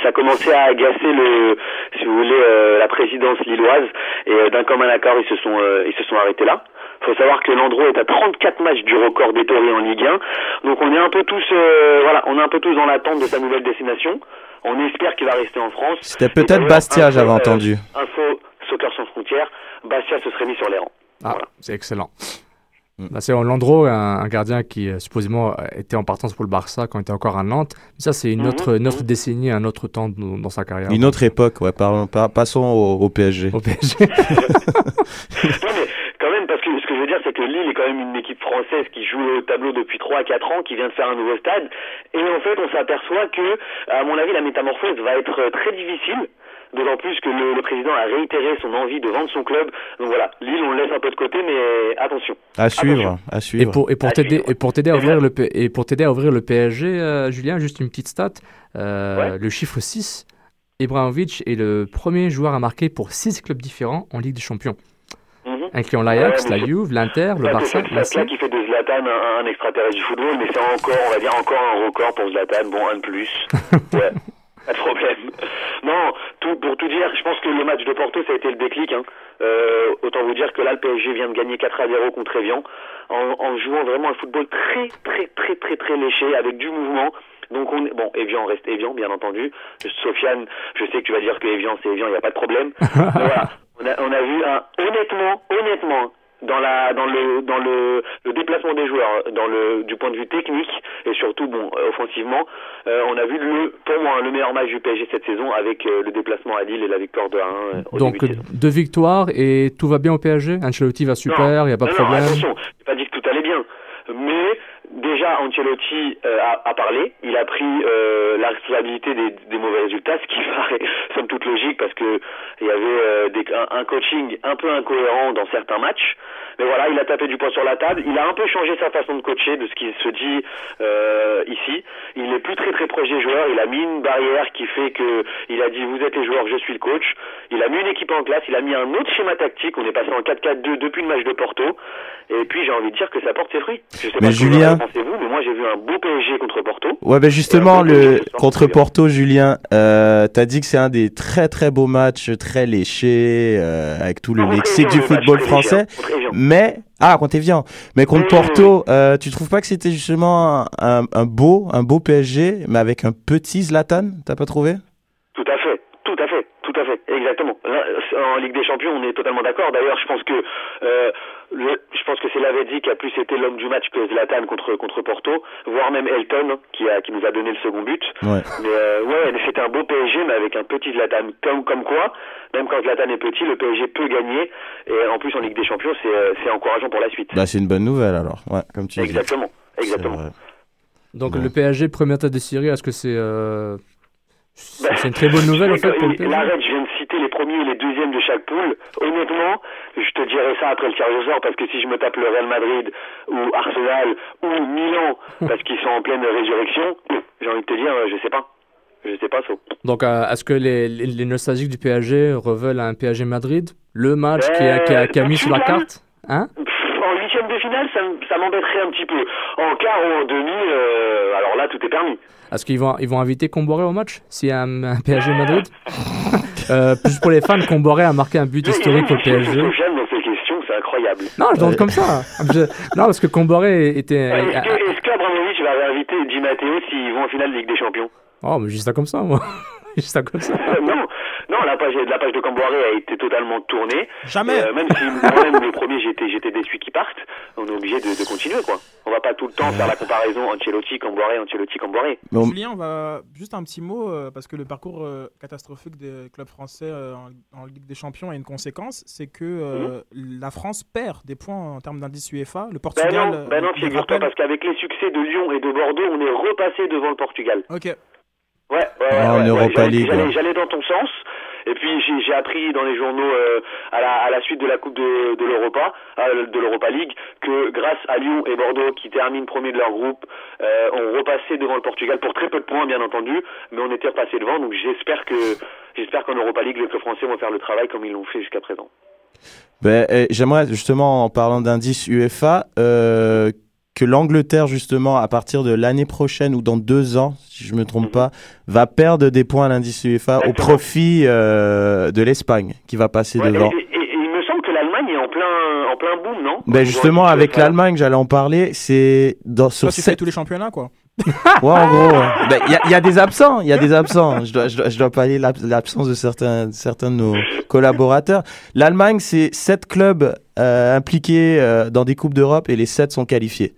Ça commençait à agacer le, si vous voulez, euh, la présidence lilloise. Et euh, d'un commun accord, ils se sont, euh, ils se sont arrêtés là. faut savoir que Landreau est à 34 matchs du record d'Ettori en Ligue 1. Donc on est un peu tous, euh, voilà, on est un peu tous dans l'attente de sa nouvelle destination. On espère qu'il va rester en France. C'était peut-être Bastia, j'avais entendu. Soccer sans frontières, Bastia se serait mis sur les rangs. Ah, c'est excellent. Bah, c'est Landreau, un, un gardien qui euh, supposément euh, était en partance pour le Barça quand il était encore à Nantes. Mais ça, c'est une, Mhm, autre, une autre décennie, un autre temps dans, dans sa carrière. Une autre époque, ouais. Par- passons au, au PSG. Au PSG. [laughs] Non, mais quand même, parce que ce que je veux dire, c'est que Lille est quand même une équipe française qui joue au tableau depuis 3 à 4 ans, qui vient de faire un nouveau stade. Et en fait, on s'aperçoit que, à mon avis, la métamorphose va être euh, très difficile. D'autant plus que le, le président a réitéré son envie de vendre son club. Donc voilà, Lille, on le laisse un peu de côté, mais attention. À suivre, à Et suivre. pour, et pour t'aider et pour t'aider à ouvrir le et pour t'aider à ouvrir le PSG, euh, Julien, juste une petite stat. Euh, Ouais. Le chiffre 6, Ibrahimovic est le premier joueur à marquer pour 6 clubs différents en Ligue des Champions, Mhm. incluant l'Ajax, Ouais, la Juve, l'Inter, le Ça, Barça, c'est la qui fait de Zlatan un, un extraterrestre du football, mais c'est encore, on va dire, encore un record pour Zlatan. Bon, un de plus. [laughs] Ouais. Pas de problème. [laughs] Non, tout, pour tout dire, je pense que le match de Porto, ça a été le déclic. Hein. Euh, autant vous dire que là, le PSG vient de gagner 4 à 0 contre Evian, en, en jouant vraiment un football très, très, très, très, très léché, avec du mouvement. Donc on est, bon, Evian reste Evian, bien entendu. Sofiane, je sais que tu vas dire que Evian, c'est Evian, il n'y a pas de problème. [laughs] Voilà, on a, on a vu un, honnêtement, honnêtement, dans la dans le dans le, le déplacement des joueurs dans le du point de vue technique et surtout bon euh, offensivement euh, on a vu le pour moi le meilleur match du PSG cette saison avec euh, le déplacement à Lille et la victoire de 1 euh, au Donc début de saison. deux victoires et tout va bien au PSG. Ancelotti va super, il n'y a pas de problème. attention, j'ai pas dit que tout allait bien. Mais déjà, Ancelotti euh, a, a parlé. Il a pris euh, la responsabilité des, des mauvais résultats, ce qui paraît [laughs] somme toute logique parce que il y avait euh, des, un, un coaching un peu incohérent dans certains matchs. Mais voilà, il a tapé du poing sur la table. Il a un peu changé sa façon de coacher de ce qui se dit euh, ici. Il est plus très très proche des joueurs. Il a mis une barrière qui fait que il a dit vous êtes les joueurs, je suis le coach. Il a mis une équipe en classe. Il a mis un autre schéma tactique. On est passé en 4-4-2 depuis le match de Porto. Et puis j'ai envie de dire que ça porte ses fruits. Je sais Mais pas Julien- en pensez-vous, mais moi j'ai vu un beau PSG contre Porto. Ouais, ben justement, le contre. Porto, Julien, euh, t'as dit que c'est un des très très beaux matchs, très léchés, euh, avec tout le lexique du football français. Mais ah, contre Evian. Mais contre Oui, Porto, euh, tu trouves pas que c'était justement un, un beau, un beau PSG, mais avec un petit Zlatan T'as pas trouvé? Tout à fait, à fait, exactement. Là, En Ligue des Champions, on est totalement d'accord. D'ailleurs, je pense que euh, le- je pense que c'est Lavezzi qui a plus été l'homme du match que Zlatan contre contre Porto, voire même Elton qui a qui nous a donné le second but. Ouais. Mais euh, ouais, c'était un beau PSG, mais avec un petit Zlatan. Comme comme quoi, même quand Zlatan est petit, le PSG peut gagner. Et en plus en Ligue des Champions, c'est euh, c'est encourageant pour la suite. Bah, c'est une bonne nouvelle alors. Ouais, comme tu dis. Exactement, exactement. Donc Bon. le PSG première tête de série, est-ce que c'est euh, c'est Bah, c'est une très bonne nouvelle en [laughs] fait pour le PSG Les premiers et les deuxièmes de chaque poule. Honnêtement, je te dirai ça après le tirage au sort parce que si je me tape le Real Madrid ou Arsenal ou Milan parce qu'ils sont en pleine résurrection, j'ai envie de te dire, je sais pas. Je sais pas, ça. Donc, euh, est-ce que les, les, les nostalgiques du PSG reveulent un PSG Madrid? Le match qui a, qui a, qui a mis sur la carte Hein? En huitième de finale, ça m'embêterait un petit peu. En quart ou en demi, euh, alors là, tout est permis. Est-ce qu'ils vont, ils vont inviter Comboré au match S'il y a un, un PSG Madrid? [laughs] euh, Juste pour les fans, Comboré a marqué un but historique au PSG. Dans ces questions, c'est incroyable. Non, je demande comme ça. Je- Non, parce que Comboré était. Est-ce que, est-ce qu'Abramovich va réinviter Di Matteo s'ils vont en finale de Ligue des Champions? Oh, mais juste ça comme ça, moi. [laughs] juste ça comme ça. non, non, la page, la page de Camboiré a été totalement tournée. Jamais. Et, euh, même si [laughs] moi-même, le premier, j'étais, j'étais déçu qu'ils partent, on est obligé de, de continuer, quoi. On va pas tout le temps faire la comparaison Ancelotti, Camboiré, Ancelotti, Camboiré. Bon, Julien, on va juste un petit mot euh, parce que le parcours euh, catastrophique des clubs français en, en Ligue des Champions a une conséquence, c'est que euh, la France perd des points en termes d'indice UEFA. Le Ben Portugal. non, ben non, le figure-toi, rappelle. parce qu'avec les succès de Lyon et de Bordeaux, on est repassé devant le Portugal. Ok. Ouais, ouais, ouais, Ah, en ouais, ouais. j'allais dans ton sens. Et puis j'ai, appris dans les journaux euh, à, la, suite de la Coupe de, l'Europa, euh, de l'Europa League, que grâce à Lyon et Bordeaux qui terminent premier de leur groupe, euh, ont repassé devant le Portugal pour très peu de points bien entendu, mais on était repassé devant. Donc j'espère que j'espère qu'en Europa League les français vont faire le travail comme ils l'ont fait jusqu'à présent. Ben, eh, j'aimerais justement, en parlant d'indice UEFA, euh, que l'Angleterre, justement, à partir de l'année prochaine ou dans deux ans, si je me trompe pas, va perdre des points à l'indice UEFA au profit euh, de l'Espagne, qui va passer Ouais, devant. et- et- et il me semble que l'Allemagne est en plein en plein boom, non? Ben justement, avec l'Allemagne, j'allais en parler, c'est dans sur fais sept- tous les championnats, quoi. [laughs] Ouais, en gros. ouais. Ben, Il y, a- il y a des absents, il y a des absents. Je dois, je dois, je dois pallier l'ab- l'absence de certains, certains de nos collaborateurs. L'Allemagne, c'est sept clubs euh, impliqués euh, dans des coupes d'Europe et les sept sont qualifiés.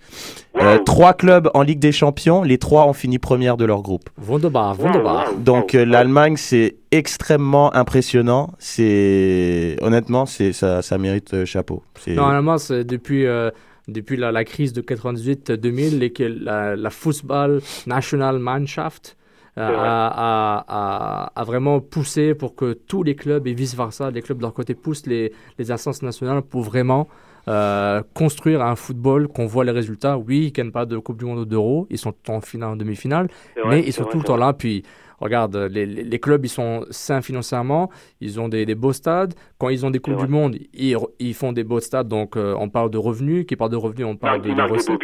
Euh, trois clubs en Ligue des Champions, les trois ont fini première de leur groupe. Wunderbar, wunderbar. Donc euh, l'Allemagne, c'est extrêmement impressionnant. C'est honnêtement, c'est ça, ça mérite euh, chapeau. C'est- Normalement, c'est depuis, euh, depuis la, la crise de 98-2000, les- que la, la Fußball Nationalmannschaft euh, a, a- a- a vraiment poussé pour que tous les clubs et vice-versa, les clubs de leur côté poussent les, les instances nationales pour vraiment euh, construire un football qu'on voit les résultats. Oui, ils ne gagnent pas de Coupe du Monde ou d'Euro, ils sont en finale, en demi-finale, mais ils sont tout le temps là. Puis regarde, les, les- clubs, ils sont sains financièrement, ils ont des, des beaux stades. Quand ils ont des Coupes du Monde, ils, ils font des beaux stades. Donc, euh, on parle de revenus. Qui parle de revenus, on parle de, de des recettes.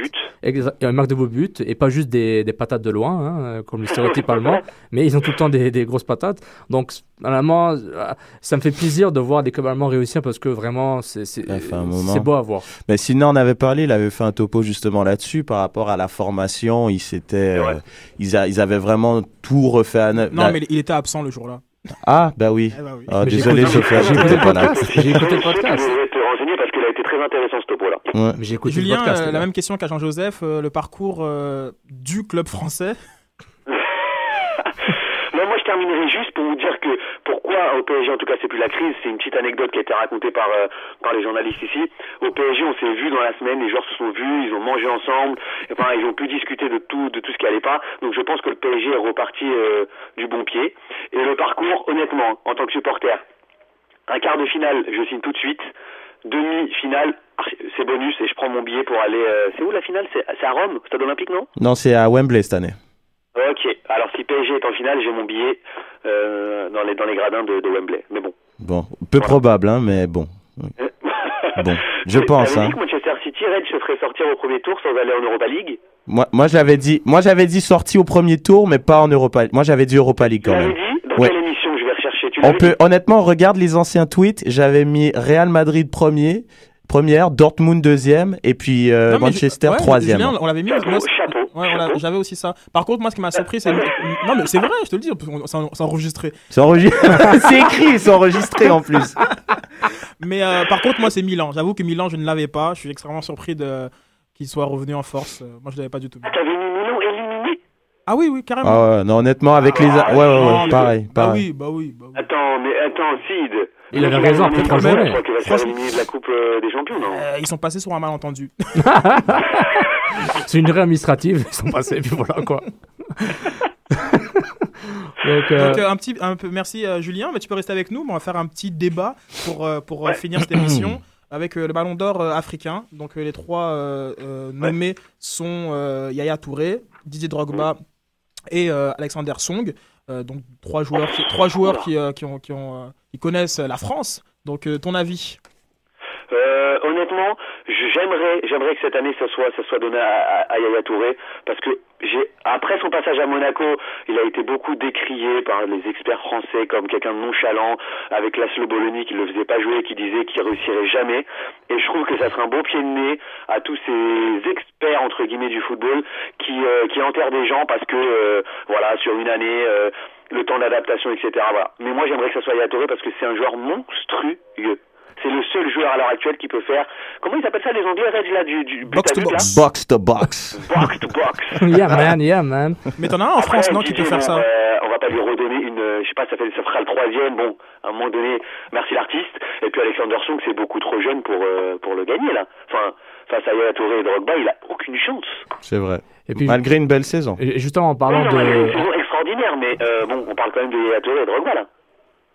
Ils marquent de beaux buts et pas juste des, des patates de loin, hein, euh, comme le stéréotype [laughs] allemand, mais ils ont tout le temps des, des grosses patates. Donc, normalement, euh, ça me fait plaisir de voir des clubs allemands réussir parce que vraiment, c'est beau à voir. Mais sinon, on avait parlé, il avait fait un topo justement là-dessus par rapport à la formation. Ils s'étaient, euh, ils, a- ils avaient vraiment tout refait à neuf. Non, La- mais il était absent le jour-là. Ah, bah oui. Eh bah oui. Ah, désolé, écouté- Sophia, j'ai j'étais écouté le pas là. podcast. [laughs] J'ai écouté le podcast. Je vais te renseigner parce qu'il a été très intéressant ce topo-là. Ouais. Mais j'ai écouté Julien, le podcast. euh, la même question qu'à Jean-Joseph, euh, le parcours euh, du club français. Terminerai juste pour vous dire que pourquoi au PSG, en tout cas c'est plus la crise, c'est une petite anecdote qui a été racontée par, euh, par les journalistes ici. Au PSG, on s'est vu dans la semaine, les joueurs se sont vus, ils ont mangé ensemble, enfin ils ont pu discuter de tout, de tout ce qui allait pas. Donc je pense que le PSG est reparti euh, du bon pied. Et le parcours, honnêtement, en tant que supporter, un quart de finale, je signe tout de suite. Demi-finale, c'est bonus et je prends mon billet pour aller. euh, c'est où la finale? C'est à Rome, stade olympique, non? Non, c'est à Wembley cette année. Ok, alors si PSG est en finale, j'ai mon billet euh, dans, les, dans les gradins de, de Wembley. Mais bon. Bon, peu probable, hein, mais bon. [laughs] Bon, je pense. Hein. dit que Manchester City, Red se ferait sortir au premier tour sans aller en Europa League Moi, moi j'avais dit, moi j'avais dit sorti au premier tour, mais pas en Europa. Moi j'avais dit Europa League quand même. dit Dans Ouais. quelle émission je vais rechercher Tu On peut, honnêtement, regarde les anciens tweets. J'avais mis Real Madrid premier, première, Dortmund deuxième, et puis euh, Non, Manchester ouais, troisième. Julien, on l'avait mis. Moi, ouais. J'avais aussi ça. Par contre, moi, ce qui m'a surpris, c'est. Non, mais c'est vrai, je te le dis, on- c'est en- c'est enregistré. C'est enregistré. [laughs] [laughs] c'est écrit, c'est enregistré en plus. [laughs] Mais euh, par contre, moi, c'est Milan. J'avoue que Milan, je ne l'avais pas. Je suis extrêmement surpris de qu'il soit revenu en force. Euh, Moi, je l'avais pas du tout. Ah, T'avais mis Ah oui, oui, carrément. Ah ouais, non, honnêtement, avec les, ouais, ouais, ouais, mais- pareil, Bah pareil. oui, bah oui. Bah oui. Attends, mais attends, Sid. Il avait raison, trois éliminer- journées. Je crois qu'il va se faire Franchement- éliminer de la Coupe euh, des Champions, non Euh, ils sont passés sur un malentendu. [laughs] C'est une erreur administrative, ils sont passés, puis voilà quoi. [laughs] Donc, euh, Donc, euh, un petit, un peu, merci euh, Julien, mais tu peux rester avec nous. mais On va faire un petit débat pour, euh, pour finir cette émission [clears throat] avec euh, le Ballon d'Or euh, africain. Donc, euh, les trois euh, euh, nommés sont euh, Yaya Touré, Didier Drogba et euh, Alexander Song. Euh, donc, trois joueurs qui, trois joueurs qui, qui, ont, qui, ont, qui connaissent la France. Donc, euh, ton avis Euh, honnêtement, j'aimerais, j'aimerais que cette année ça soit, ça soit donné à, Yaya Touré parce que j'ai, après son passage à Monaco, il a été beaucoup décrié par les experts français comme quelqu'un de nonchalant, avec Laszlo Bologna qui le faisait pas jouer, qui disait qu'il réussirait jamais. Et je trouve que ça serait un beau pied de nez à tous ces experts entre guillemets du football qui, euh, qui enterrent des gens parce que voilà sur une année. Le temps d'adaptation, etc. Voilà. Mais moi, j'aimerais que ça soit Yaya Touré parce que c'est un joueur monstrueux. C'est le seul joueur à l'heure actuelle qui peut faire. Comment ils appellent ça les Anglais Red, là du, du but Box to but, box. là Box to box. Box to box. [laughs] yeah man, yeah man. Mais t'en as un en France, Après, non, qui peut faire bon, ça euh, On va pas lui redonner une. euh, Je sais pas, ça, fait, ça fera le troisième. Bon, à un moment donné, merci l'artiste. Et puis Alexander Song, c'est beaucoup trop jeune pour, euh, pour le gagner, là. Enfin, face à Yaya Touré et Drogba, il a aucune chance. C'est vrai. Et puis, Malgré une belle saison. et justement en parlant non, une de. Extraordinaire, mais euh, bon, on parle quand même de Yaya Touré et Drogba, là.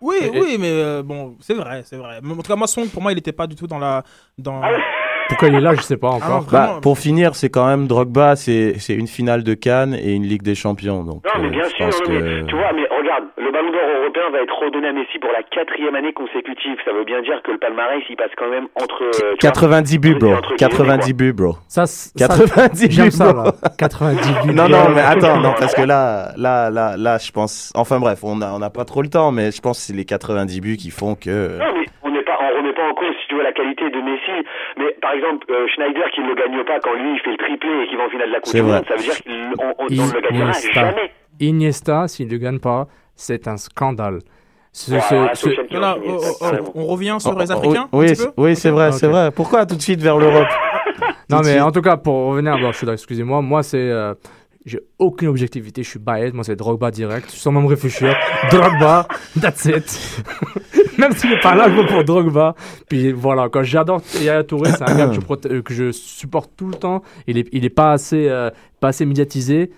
Oui, Et- oui, mais euh, bon, c'est vrai, c'est vrai. Mais En tout cas, moi, Song, pour moi, il n'était pas du tout dans la. Dans... Ah Pourquoi il est là, je sais pas encore. vraiment. Bah, pour finir, c'est quand même Drogba, c'est c'est une finale de Cannes et une Ligue des Champions. Donc, Non, mais euh, bien je sûr, pense non, que- mais, tu vois, mais regarde, le ballon d'or européen va être redonné à Messi pour la quatrième année consécutive. Ça veut bien dire que le palmarès, il passe quand même entre. euh, tu vois, 90 buts, bro. entre guillemets, 90 quoi. buts, bro. Ça, c- ça- 90 J'aime buts, ça bro. là. 90 buts. Non, non, mais attends, non, parce que là, là, là, là, je pense. Enfin bref, on a, on n'a pas trop le temps, mais je pense que c'est les 90 buts qui font que. Non, mais on n'est pas, on remet pas en cause, si tu veux, la qualité de Messi. Mais par exemple, euh, Schneider qui ne le gagne pas quand lui il fait le triplé et qu'il va en finale de la Coupe du vrai. Monde, ça veut dire qu'on on, on ne le gagnera Iniesta. jamais. Iniesta, s'il ne gagne pas, c'est un scandale. Ce- ce- ce- qui oh, oh, oh, on revient sur Oh, les oh, Africains Oui, c'est- peu oui, c'est vrai, c'est vrai. Pourquoi tout de suite vers [laughs] l'Europe? Non, mais suite. en tout cas, pour revenir, bon, excusez-moi, moi, c'est. euh, j'ai aucune objectivité, je suis biased, moi, c'est Drogba direct, sans même réfléchir. Drogba, [laughs] that's it. Même s'il n'est pas là, je vote pour Drogba. Puis voilà, quand j'adore Yaya Touré, c'est un gars que je, prote- euh, que je supporte tout le temps. Il est, il est pas, assez, euh, pas assez médiatisé.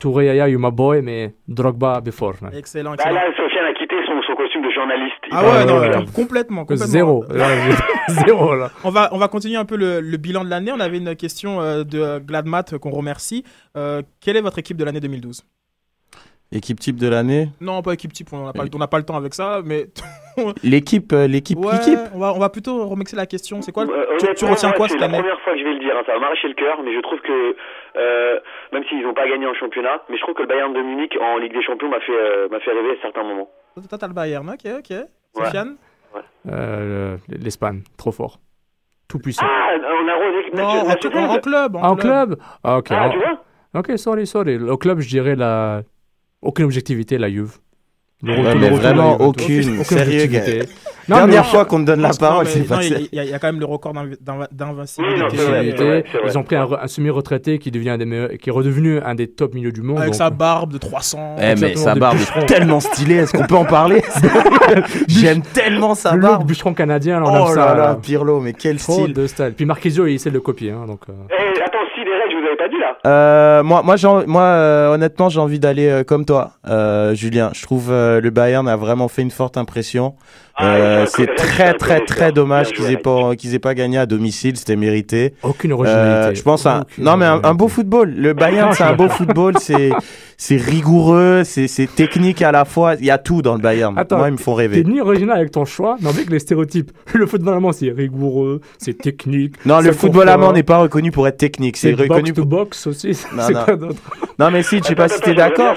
Touré, Yaya, you my boy, mais Drogba before. man. Excellent, Bah excellent. là, Sofiane a quitté son, son costume de journaliste. Ah ouais, non, ouais. complètement, complètement. Zéro. Là, [laughs] Zéro, là. On va, on va continuer un peu le, le bilan de l'année. On avait une question euh, de Gladmat qu'on remercie. Euh, quelle est votre équipe de l'année 2012 Équipe type de l'année Non, pas équipe type, on n'a pas, on n'a pas le temps avec ça, mais... [laughs] L'équipe, euh, l'équipe, Ouais, l'équipe on va, on va plutôt remixer la question. C'est quoi le- Euh, tu, tu retiens quoi c'est cette la année première fois que je vais le dire, hein, ça va m'arracher le cœur, mais je trouve que, euh, même s'ils n'ont pas gagné en championnat, mais je trouve que le Bayern de Munich en Ligue des Champions m'a fait, euh, m'a fait rêver à certains moments. Toi, t'as le Bayern, ok, ok. Sofiane Euh, le- L'Espagne, trop fort. Tout puissant. Ah, on a équipe Non, en, en- en club. En, En club Ah, ok. Ah, en- tu vois Ok, sorry, sorry. Au club, je dirais la... aucune objectivité, la Juve. Le Ouais, retour- mais le retour de vraiment la Juve, aucune. Non, Dernière mais- fois qu'on te donne la parole, c'est non, pas il y, a- quand même le record d'invincibilité. Ils ont pris un, re- un semi-retraité qui devient un des meilleurs, qui est redevenu un des top milieux du monde. Avec donc- sa barbe de 300. Eh, mais sa barbe est tellement stylée, est-ce qu'on peut en parler? [laughs] J'aime tellement sa le barbe. bûcheron canadien, là, on Oh ça. là là, là. Pirlo, mais quel style. de style. Puis Marquisio, il essaie de le copier. hein, donc, euh. Eh, attends, si, des règles, je vous avais pas dit là. Euh, moi, moi, moi euh, honnêtement, j'ai envie d'aller euh, comme toi, euh, Julien. Je trouve euh, le Bayern a vraiment fait une forte impression. Ah, Euh, c'est très, très, très dommage qu'ils aient pas, qu'ils aient pas gagné à domicile. C'était mérité. Aucune Euh, originalité. je pense à, Aucune non mais un, beau football. Le Bayern, c'est un beau football. C'est, c'est rigoureux, c'est, c'est technique à la fois. Il y a tout dans le Bayern. Attends, moi, ils me font T'es rêver. ni original avec ton choix, mais avec les stéréotypes. [laughs] Le football allemand, c'est rigoureux, c'est technique. Non, le football allemand n'est pas reconnu pour être technique. C'est reconnu box to pour. box aussi. [laughs] Non, c'est non. quoi d'autre Non mais si, je sais pas si t'es d'accord.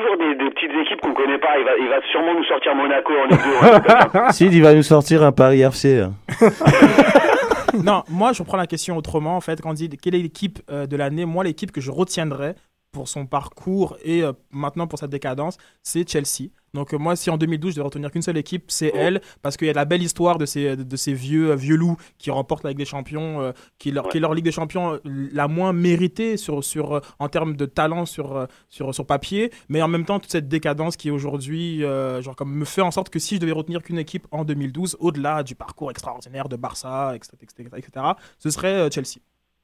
Toujours des, des petites équipes qu'on connaît pas. Il va, il va sûrement nous sortir Monaco en Ligue 2. ou un truc comme ça. Sid, il va nous sortir un Paris FC. hein. [laughs] non, moi, je reprends la question autrement. En fait, quand on dit quelle est l'équipe euh, de l'année, moi, l'équipe que je retiendrai pour son parcours et euh, maintenant pour sa décadence, c'est Chelsea. Donc euh, moi, si en 2012 je devais retenir qu'une seule équipe, c'est elle, parce qu'il y a la belle histoire de ces, de ces vieux, euh, vieux loups qui remportent la Ligue des Champions, euh, qui, est leur, qui est leur Ligue des Champions la moins méritée sur, sur, en termes de talent sur, sur, sur papier, mais en même temps toute cette décadence qui est aujourd'hui, euh, genre comme me fait en sorte que si je devais retenir qu'une équipe en 2012, au-delà du parcours extraordinaire de Barça, etc., etc., etc., ce serait euh, Chelsea.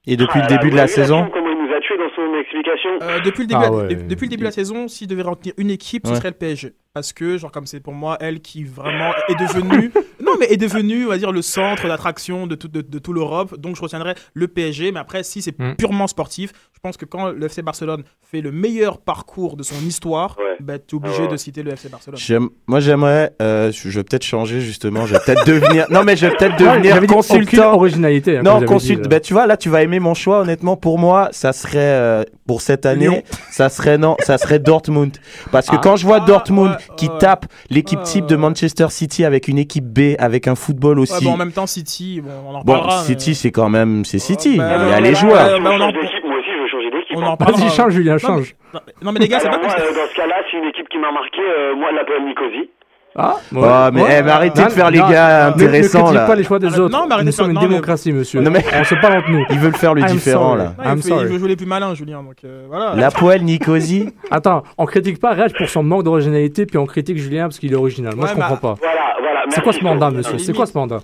Et depuis Ah le là, début de la saison. film, Comment il nous a tué dans son explication Euh, depuis, le début, Ah de- ouais. de- depuis le début de la saison, si je devais retenir une équipe, ce Ouais. serait le PSG. Parce que, genre, comme c'est pour moi, elle qui vraiment est devenue, [laughs] non, mais est devenue, on va dire, le centre d'attraction de, tout, de, de tout l'Europe. Donc, je retiendrai le PSG. Mais après, si c'est Mm. purement sportif, je pense que quand le FC Barcelone fait le meilleur parcours de son histoire, Ouais. bah, tu es obligé Ah de citer le FC Barcelone. J'aime- Moi, j'aimerais. euh, je je vais peut-être changer justement. Je vais peut-être [laughs] devenir. Non, mais je vais peut-être Ouais, devenir j'avais dit aucune consultant. originalité. hein, Non, consulte. là. Ben, tu vois, là, tu vas aimer mon choix. Honnêtement, pour moi, ça serait euh, pour cette année, Lyon. ça serait non, ça serait Dortmund. Parce que Ah. quand je vois Ah, Dortmund ouais, qui ouais. tape l'équipe Ouais, type de ouais. Manchester City avec une équipe B, avec un football Ouais, aussi. bon, en même temps, City, bon, on en Bon, mais- City, c'est quand même, c'est City. bah, Il y a ouais, les ouais, joueurs. ouais, Si bah, on en- change d'équipe, moi aussi je veux changer d'équipe. On hein. Vas-y, change, Julien, Non, change. mais- Non, mais les gars, c'est pas moi, euh, dans ce cas-là, c'est une équipe qui m'a marqué, euh, moi, l'Apoel Nicosie. Ah, Ah, mais, eh, mais arrêtez de faire les gars Ne- intéressants Ne critique là. pas les choix des Ah, autres. non, mais arrêtez Nous sommes une non, mais- démocratie, monsieur. Non, mais- On se parle entre nous. Ils veulent faire le I'm différent sorry. là. Il, veut jouer les plus malins, Julien. Donc, euh, voilà. L'Apoel Nicosie. [laughs] Attends, on critique pas Reg pour son manque d'originalité, puis on critique Julien parce qu'il est original. Moi, Ouais, je comprends pas. Voilà, voilà. C'est quoi ce mandat, monsieur C'est quoi ce mandat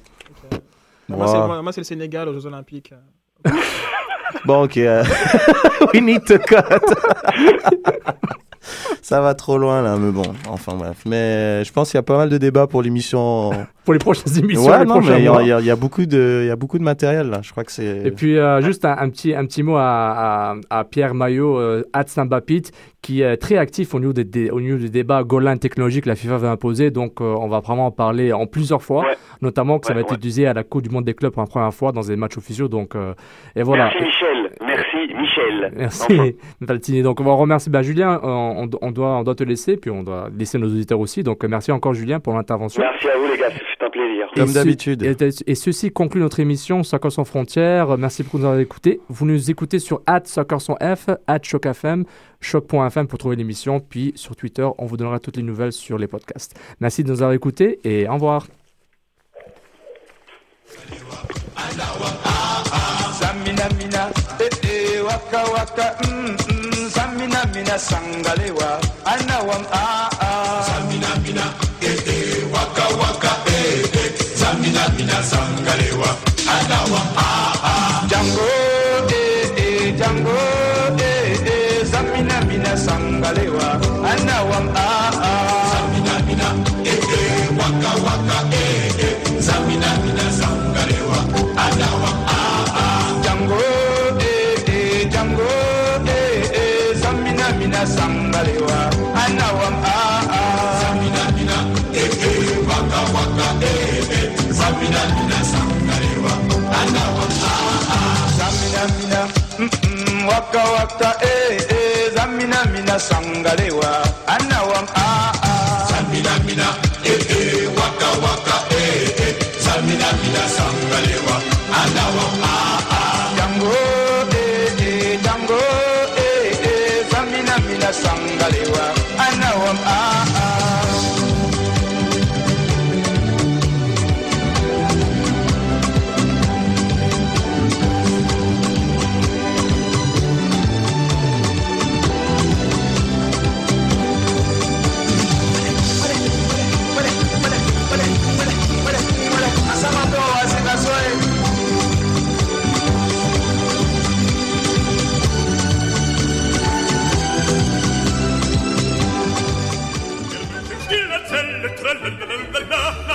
c'est- moi, c'est le Sénégal aux Jeux Olympiques. [laughs] Bon, ok. euh, [laughs] We need to cut. Ça va trop loin là, mais bon, enfin bref. Mais je pense qu'il y a pas mal de débats pour l'émission. Pour les prochaines émissions, Ouais, les non, prochains mais il y, a- y y beaucoup de, il y a beaucoup de matériel là. Je crois que c'est. Et puis, euh, juste un, un petit, un petit mot à, à, à Pierre Maillot, euh, Sambapit, qui est très actif au niveau des, des- au niveau du débat Golan technologique que la FIFA veut imposer. Donc, euh, on va vraiment en parler en plusieurs fois, Ouais. notamment que ça Ouais, va être utilisé à la Coupe du Monde des clubs pour la première fois dans des matchs officiels. Donc, euh, et voilà. Merci Michel, merci Michel. Merci, Enfin. [laughs] Valtini. Donc, on va remercier bah, Julien. On, on doit, on doit te laisser, puis on doit laisser nos auditeurs aussi. Donc, merci encore, Julien, pour l'intervention. Merci à vous les gars, un plaisir. Comme ce- d'habitude. Et, et ceci conclut notre émission Soccer sans frontières. Merci beaucoup de nous avoir écoutés. Vous nous écoutez sur Soccer sans F, ChocFM, choc.fm pour trouver l'émission. Puis sur Twitter, on vous donnera toutes les nouvelles sur les podcasts. Merci de nous avoir écoutés et au revoir. Samina mina, waka waka, samina mina sangalewa, anawam. Samina mina, waka waka, samina mina sangalewa, anawam ah ah. Django, eh eh, Django, eh eh, samina mina mm, waka waka,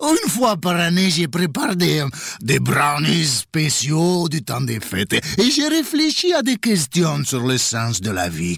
Une fois par année, je prépare des, des brownies spéciaux du temps des fêtes. Et j'ai réfléchi à des questions sur le sens de la vie,